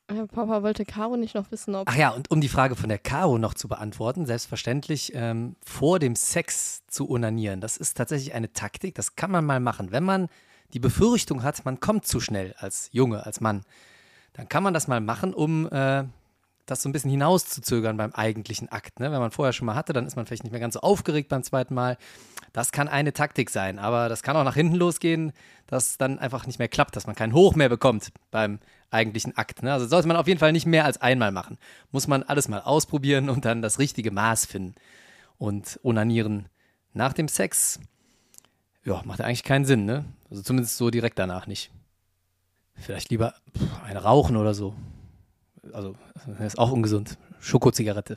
Papa wollte Caro nicht noch wissen, ob. Ach ja, und um die Frage von der Caro noch zu beantworten, selbstverständlich ähm, vor dem Sex zu onanieren. Das ist tatsächlich eine Taktik, das kann man mal machen. Wenn man die Befürchtung hat, man kommt zu schnell als Junge, als Mann, dann kann man das mal machen, um äh, das so ein bisschen hinauszuzögern beim eigentlichen Akt. Ne? Wenn man vorher schon mal hatte, dann ist man vielleicht nicht mehr ganz so aufgeregt beim zweiten Mal. Das kann eine Taktik sein, aber das kann auch nach hinten losgehen, dass dann einfach nicht mehr klappt, dass man keinen Hoch mehr bekommt beim eigentlichen Akt. Ne? Also sollte man auf jeden Fall nicht mehr als einmal machen. Muss man alles mal ausprobieren und dann das richtige Maß finden. Und onanieren nach dem Sex, ja, macht eigentlich keinen Sinn, ne? Also zumindest so direkt danach nicht. Vielleicht lieber eine rauchen oder so. Also, das ist auch ungesund. Schokozigarette.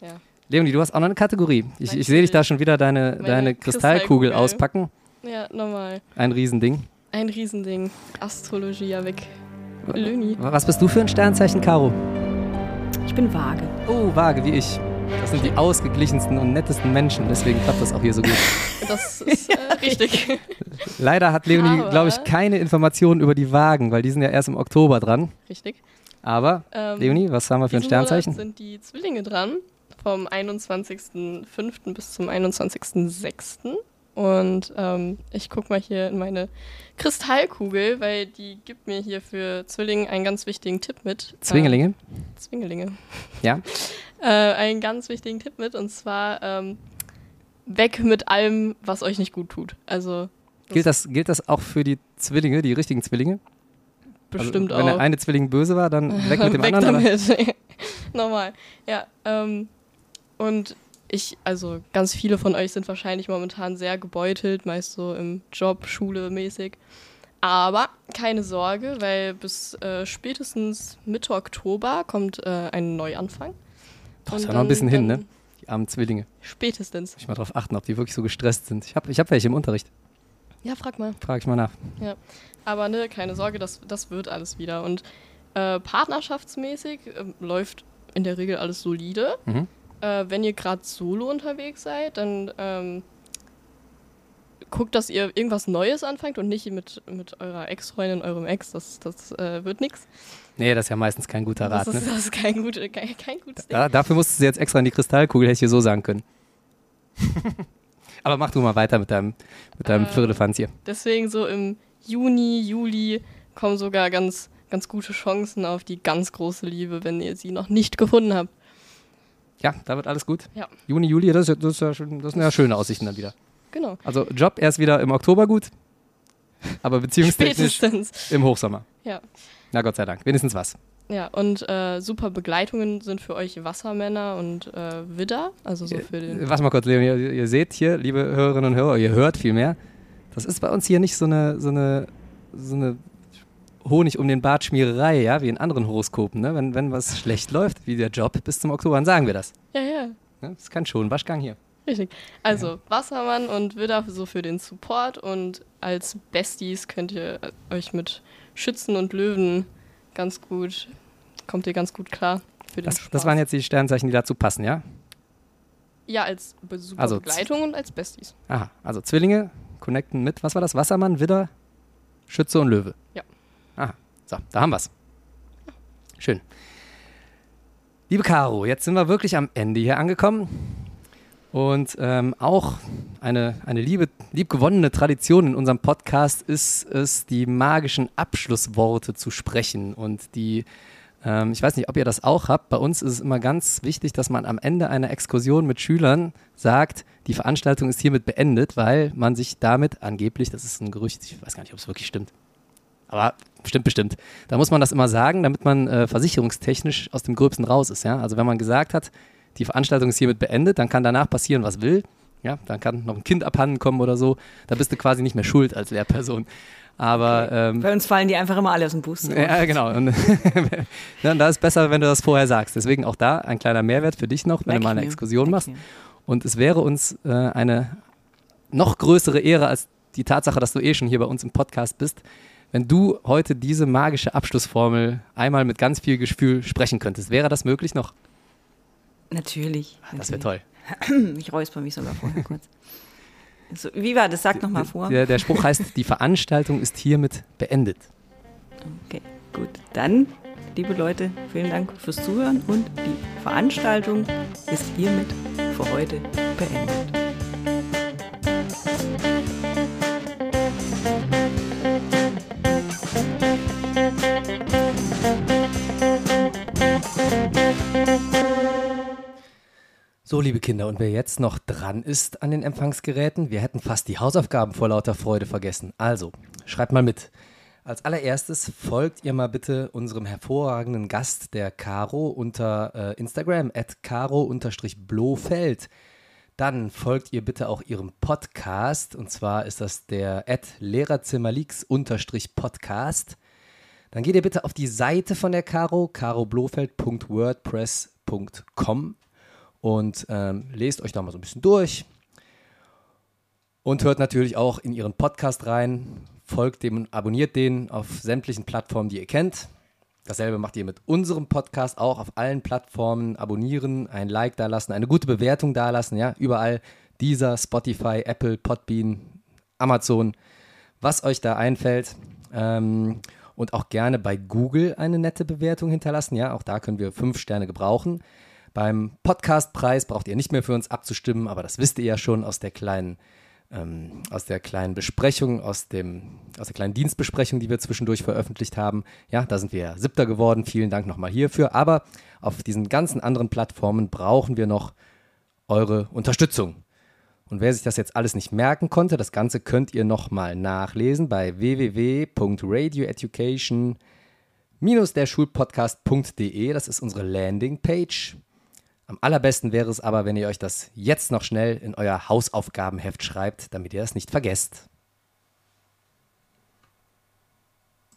Ja. Leonie, du hast auch noch eine Kategorie. Ich, ich sehe dich da schon wieder deine, deine Kristallkugel, Kristallkugel auspacken. Ja, normal. Ein Riesending. Ein Riesending. Astrologie, ja weg. Löni. Was bist du für ein Sternzeichen, Caro? Ich bin vage. Oh, vage, wie ich. Das sind die ausgeglichensten und nettesten Menschen, deswegen klappt das auch hier so gut. <laughs> Das ist äh, richtig. Leider hat Leonie, glaube ich, keine Informationen über die Wagen, weil die sind ja erst im Oktober dran. richtig. Aber, Ähm, Leonie, was haben wir für ein diesen Monat Sternzeichen? sind die Zwillinge dran. Vom 21.05. bis zum 21.06. Und ähm, ich gucke mal hier in meine Kristallkugel, weil die gibt mir hier für Zwillinge einen ganz wichtigen Tipp mit. Zwingelinge? Ähm, Zwingelinge. Ja. <laughs> Äh, einen ganz wichtigen Tipp mit und zwar ähm, weg mit allem, was euch nicht gut tut. Also Gilt das, gilt das auch für die Zwillinge, die richtigen Zwillinge? Bestimmt also, wenn auch. der eine Zwilling böse war, dann <laughs> weg mit dem Weg anderen? Damit. <laughs> Normal. Ja, ähm, und ich, also ganz viele von euch sind wahrscheinlich momentan sehr gebeutelt, meist so im Job, Schule mäßig. Aber keine Sorge, weil bis äh, spätestens Mitte Oktober kommt äh, ein Neuanfang. Boah, ist ja noch ein bisschen hin, ne? Die armen Zwillinge. Spätestens. Muss ich mal drauf achten, ob die wirklich so gestresst sind. Ich habe ich hab welche im Unterricht. Ja, frag mal. Frage ich mal nach. Aber ne, keine Sorge, das, das wird alles wieder. Und äh, partnerschaftsmäßig ähm, läuft in der Regel alles solide. Mhm. Äh, wenn ihr gerade solo unterwegs seid, dann ähm, guckt, dass ihr irgendwas Neues anfangt und nicht mit, mit eurer Ex-Freundin, eurem Ex. Das, das äh, wird nichts. Nee, das ist ja meistens kein guter Rat, Das, ist- ne? das ist kein, gut, kein, kein gutes Ding. Da, dafür musstest du jetzt extra in die Kristallkugel, hätte ich dir so sagen können. <laughs> Aber mach du mal weiter mit deinem, mit deinem Firlefanz hier. Deswegen so im Juni, Juli kommen sogar ganz, ganz gute Chancen auf die ganz große Liebe, wenn ihr sie noch nicht gefunden habt. Ja, da wird alles gut. Ja. Juni, Juli, das, das, ist ja schon, das sind ja schöne Aussichten dann wieder. Genau. Also Job erst wieder im Oktober gut, aber Spätestens. im Hochsommer. Ja. Na Gott sei Dank, wenigstens was. Ja, und äh, super Begleitungen sind für euch Wassermänner und äh, Widder, also so für den. Was mal kurz, Leon, ihr, ihr seht hier, liebe Hörerinnen und Hörer, ihr hört viel mehr. Das ist bei uns hier nicht so eine, so eine, so eine Honig um den Bart Schmiererei, ja, wie in anderen Horoskopen. Ne? Wenn, wenn was schlecht läuft, wie der Job bis zum Oktober, dann sagen wir das. Ja, ja, Ne? Das ist kein Schonwaschgang hier. richtig. Also Wassermann und Widder so für den Support und als Besties könnt ihr äh, euch mit Schützen und Löwen ganz gut, kommt ihr ganz gut klar für den Das, Spaß. das waren jetzt die Sternzeichen, die dazu passen, ja? Ja, als be super Also Begleitung und als Besties. Aha, also Zwillinge connecten mit, was war das? Wassermann, Widder, Schütze und Löwe. Ja. Aha, so, da haben wir's. Schön. Liebe Caro, jetzt sind wir wirklich am Ende hier angekommen. Und ähm, auch eine, eine liebe, liebgewonnene Tradition in unserem Podcast ist es, die magischen Abschlussworte zu sprechen. Und die, ähm, ich weiß nicht, ob ihr das auch habt, bei uns ist es immer ganz wichtig, dass man am Ende einer Exkursion mit Schülern sagt, die Veranstaltung ist hiermit beendet, weil man sich damit angeblich, das ist ein Gerücht, ich weiß gar nicht, ob es wirklich stimmt, aber stimmt bestimmt. Da muss man das immer sagen, damit man äh, versicherungstechnisch aus dem Gröbsten raus ist. Ja? Also wenn man gesagt hat, die Veranstaltung ist hiermit beendet, dann kann danach passieren, was will. Ja, dann kann noch ein Kind abhanden kommen oder so. Da bist du quasi nicht mehr schuld als Lehrperson. Aber ähm, Bei uns fallen die einfach immer alle aus dem Bus. ja, <laughs> genau. Und, <laughs> ja, da ist besser, wenn du das vorher sagst. Deswegen auch da ein kleiner Mehrwert für dich noch, wenn Merk du mal eine mir. Exkursion Merk machst. mir. Und es wäre uns äh, eine noch größere Ehre als die Tatsache, dass du eh schon hier bei uns im Podcast bist, wenn du heute diese magische Abschlussformel einmal mit ganz viel Gefühl sprechen könntest. Wäre das möglich noch? Natürlich. Ah, Das wäre toll. Ich räusper mich sogar vorher <laughs> kurz. So, wie war das? Sag noch mal vor. Der, der Spruch heißt, die Veranstaltung ist hiermit beendet. Okay, gut. Dann, liebe Leute, vielen Dank fürs Zuhören und die Veranstaltung ist hiermit für heute beendet. So, liebe Kinder, und wer jetzt noch dran ist an den Empfangsgeräten, wir hätten fast die Hausaufgaben vor lauter Freude vergessen. Also, schreibt mal mit. Als allererstes folgt ihr mal bitte unserem hervorragenden Gast, der Caro, unter äh, Instagram, at caro-blofeld. Dann folgt ihr bitte auch ihrem Podcast, und zwar ist das der at lehrerzimmerleaks-podcast. Dann geht ihr bitte auf die Seite von der Caro, caroblofeld.wordpress.com und ähm, lest euch da mal so ein bisschen durch und hört natürlich auch in ihren Podcast rein. folgt dem und abonniert den auf sämtlichen Plattformen, die ihr kennt. Dasselbe macht ihr mit unserem Podcast auch auf allen Plattformen. Abonnieren, ein Like da lassen, eine gute Bewertung da lassen, ja, überall. Dieser, Spotify, Apple, Podbean, Amazon, was euch da einfällt. Ähm, und auch gerne bei Google eine nette Bewertung hinterlassen. Ja, auch da können wir fünf Sterne gebrauchen. Beim Podcastpreis braucht ihr nicht mehr für uns abzustimmen, aber das wisst ihr ja schon aus der kleinen, ähm, aus der kleinen Besprechung, aus, dem, aus der kleinen Dienstbesprechung, die wir zwischendurch veröffentlicht haben. Ja, da sind wir siebter geworden. Vielen Dank nochmal hierfür. Aber auf diesen ganzen anderen Plattformen brauchen wir noch eure Unterstützung. Und wer sich das jetzt alles nicht merken konnte, das Ganze könnt ihr nochmal nachlesen bei www.radioeducation-derschulpodcast.de. Das ist unsere Landingpage. Am allerbesten wäre es aber, wenn ihr euch das jetzt noch schnell in euer Hausaufgabenheft schreibt, damit ihr es nicht vergesst.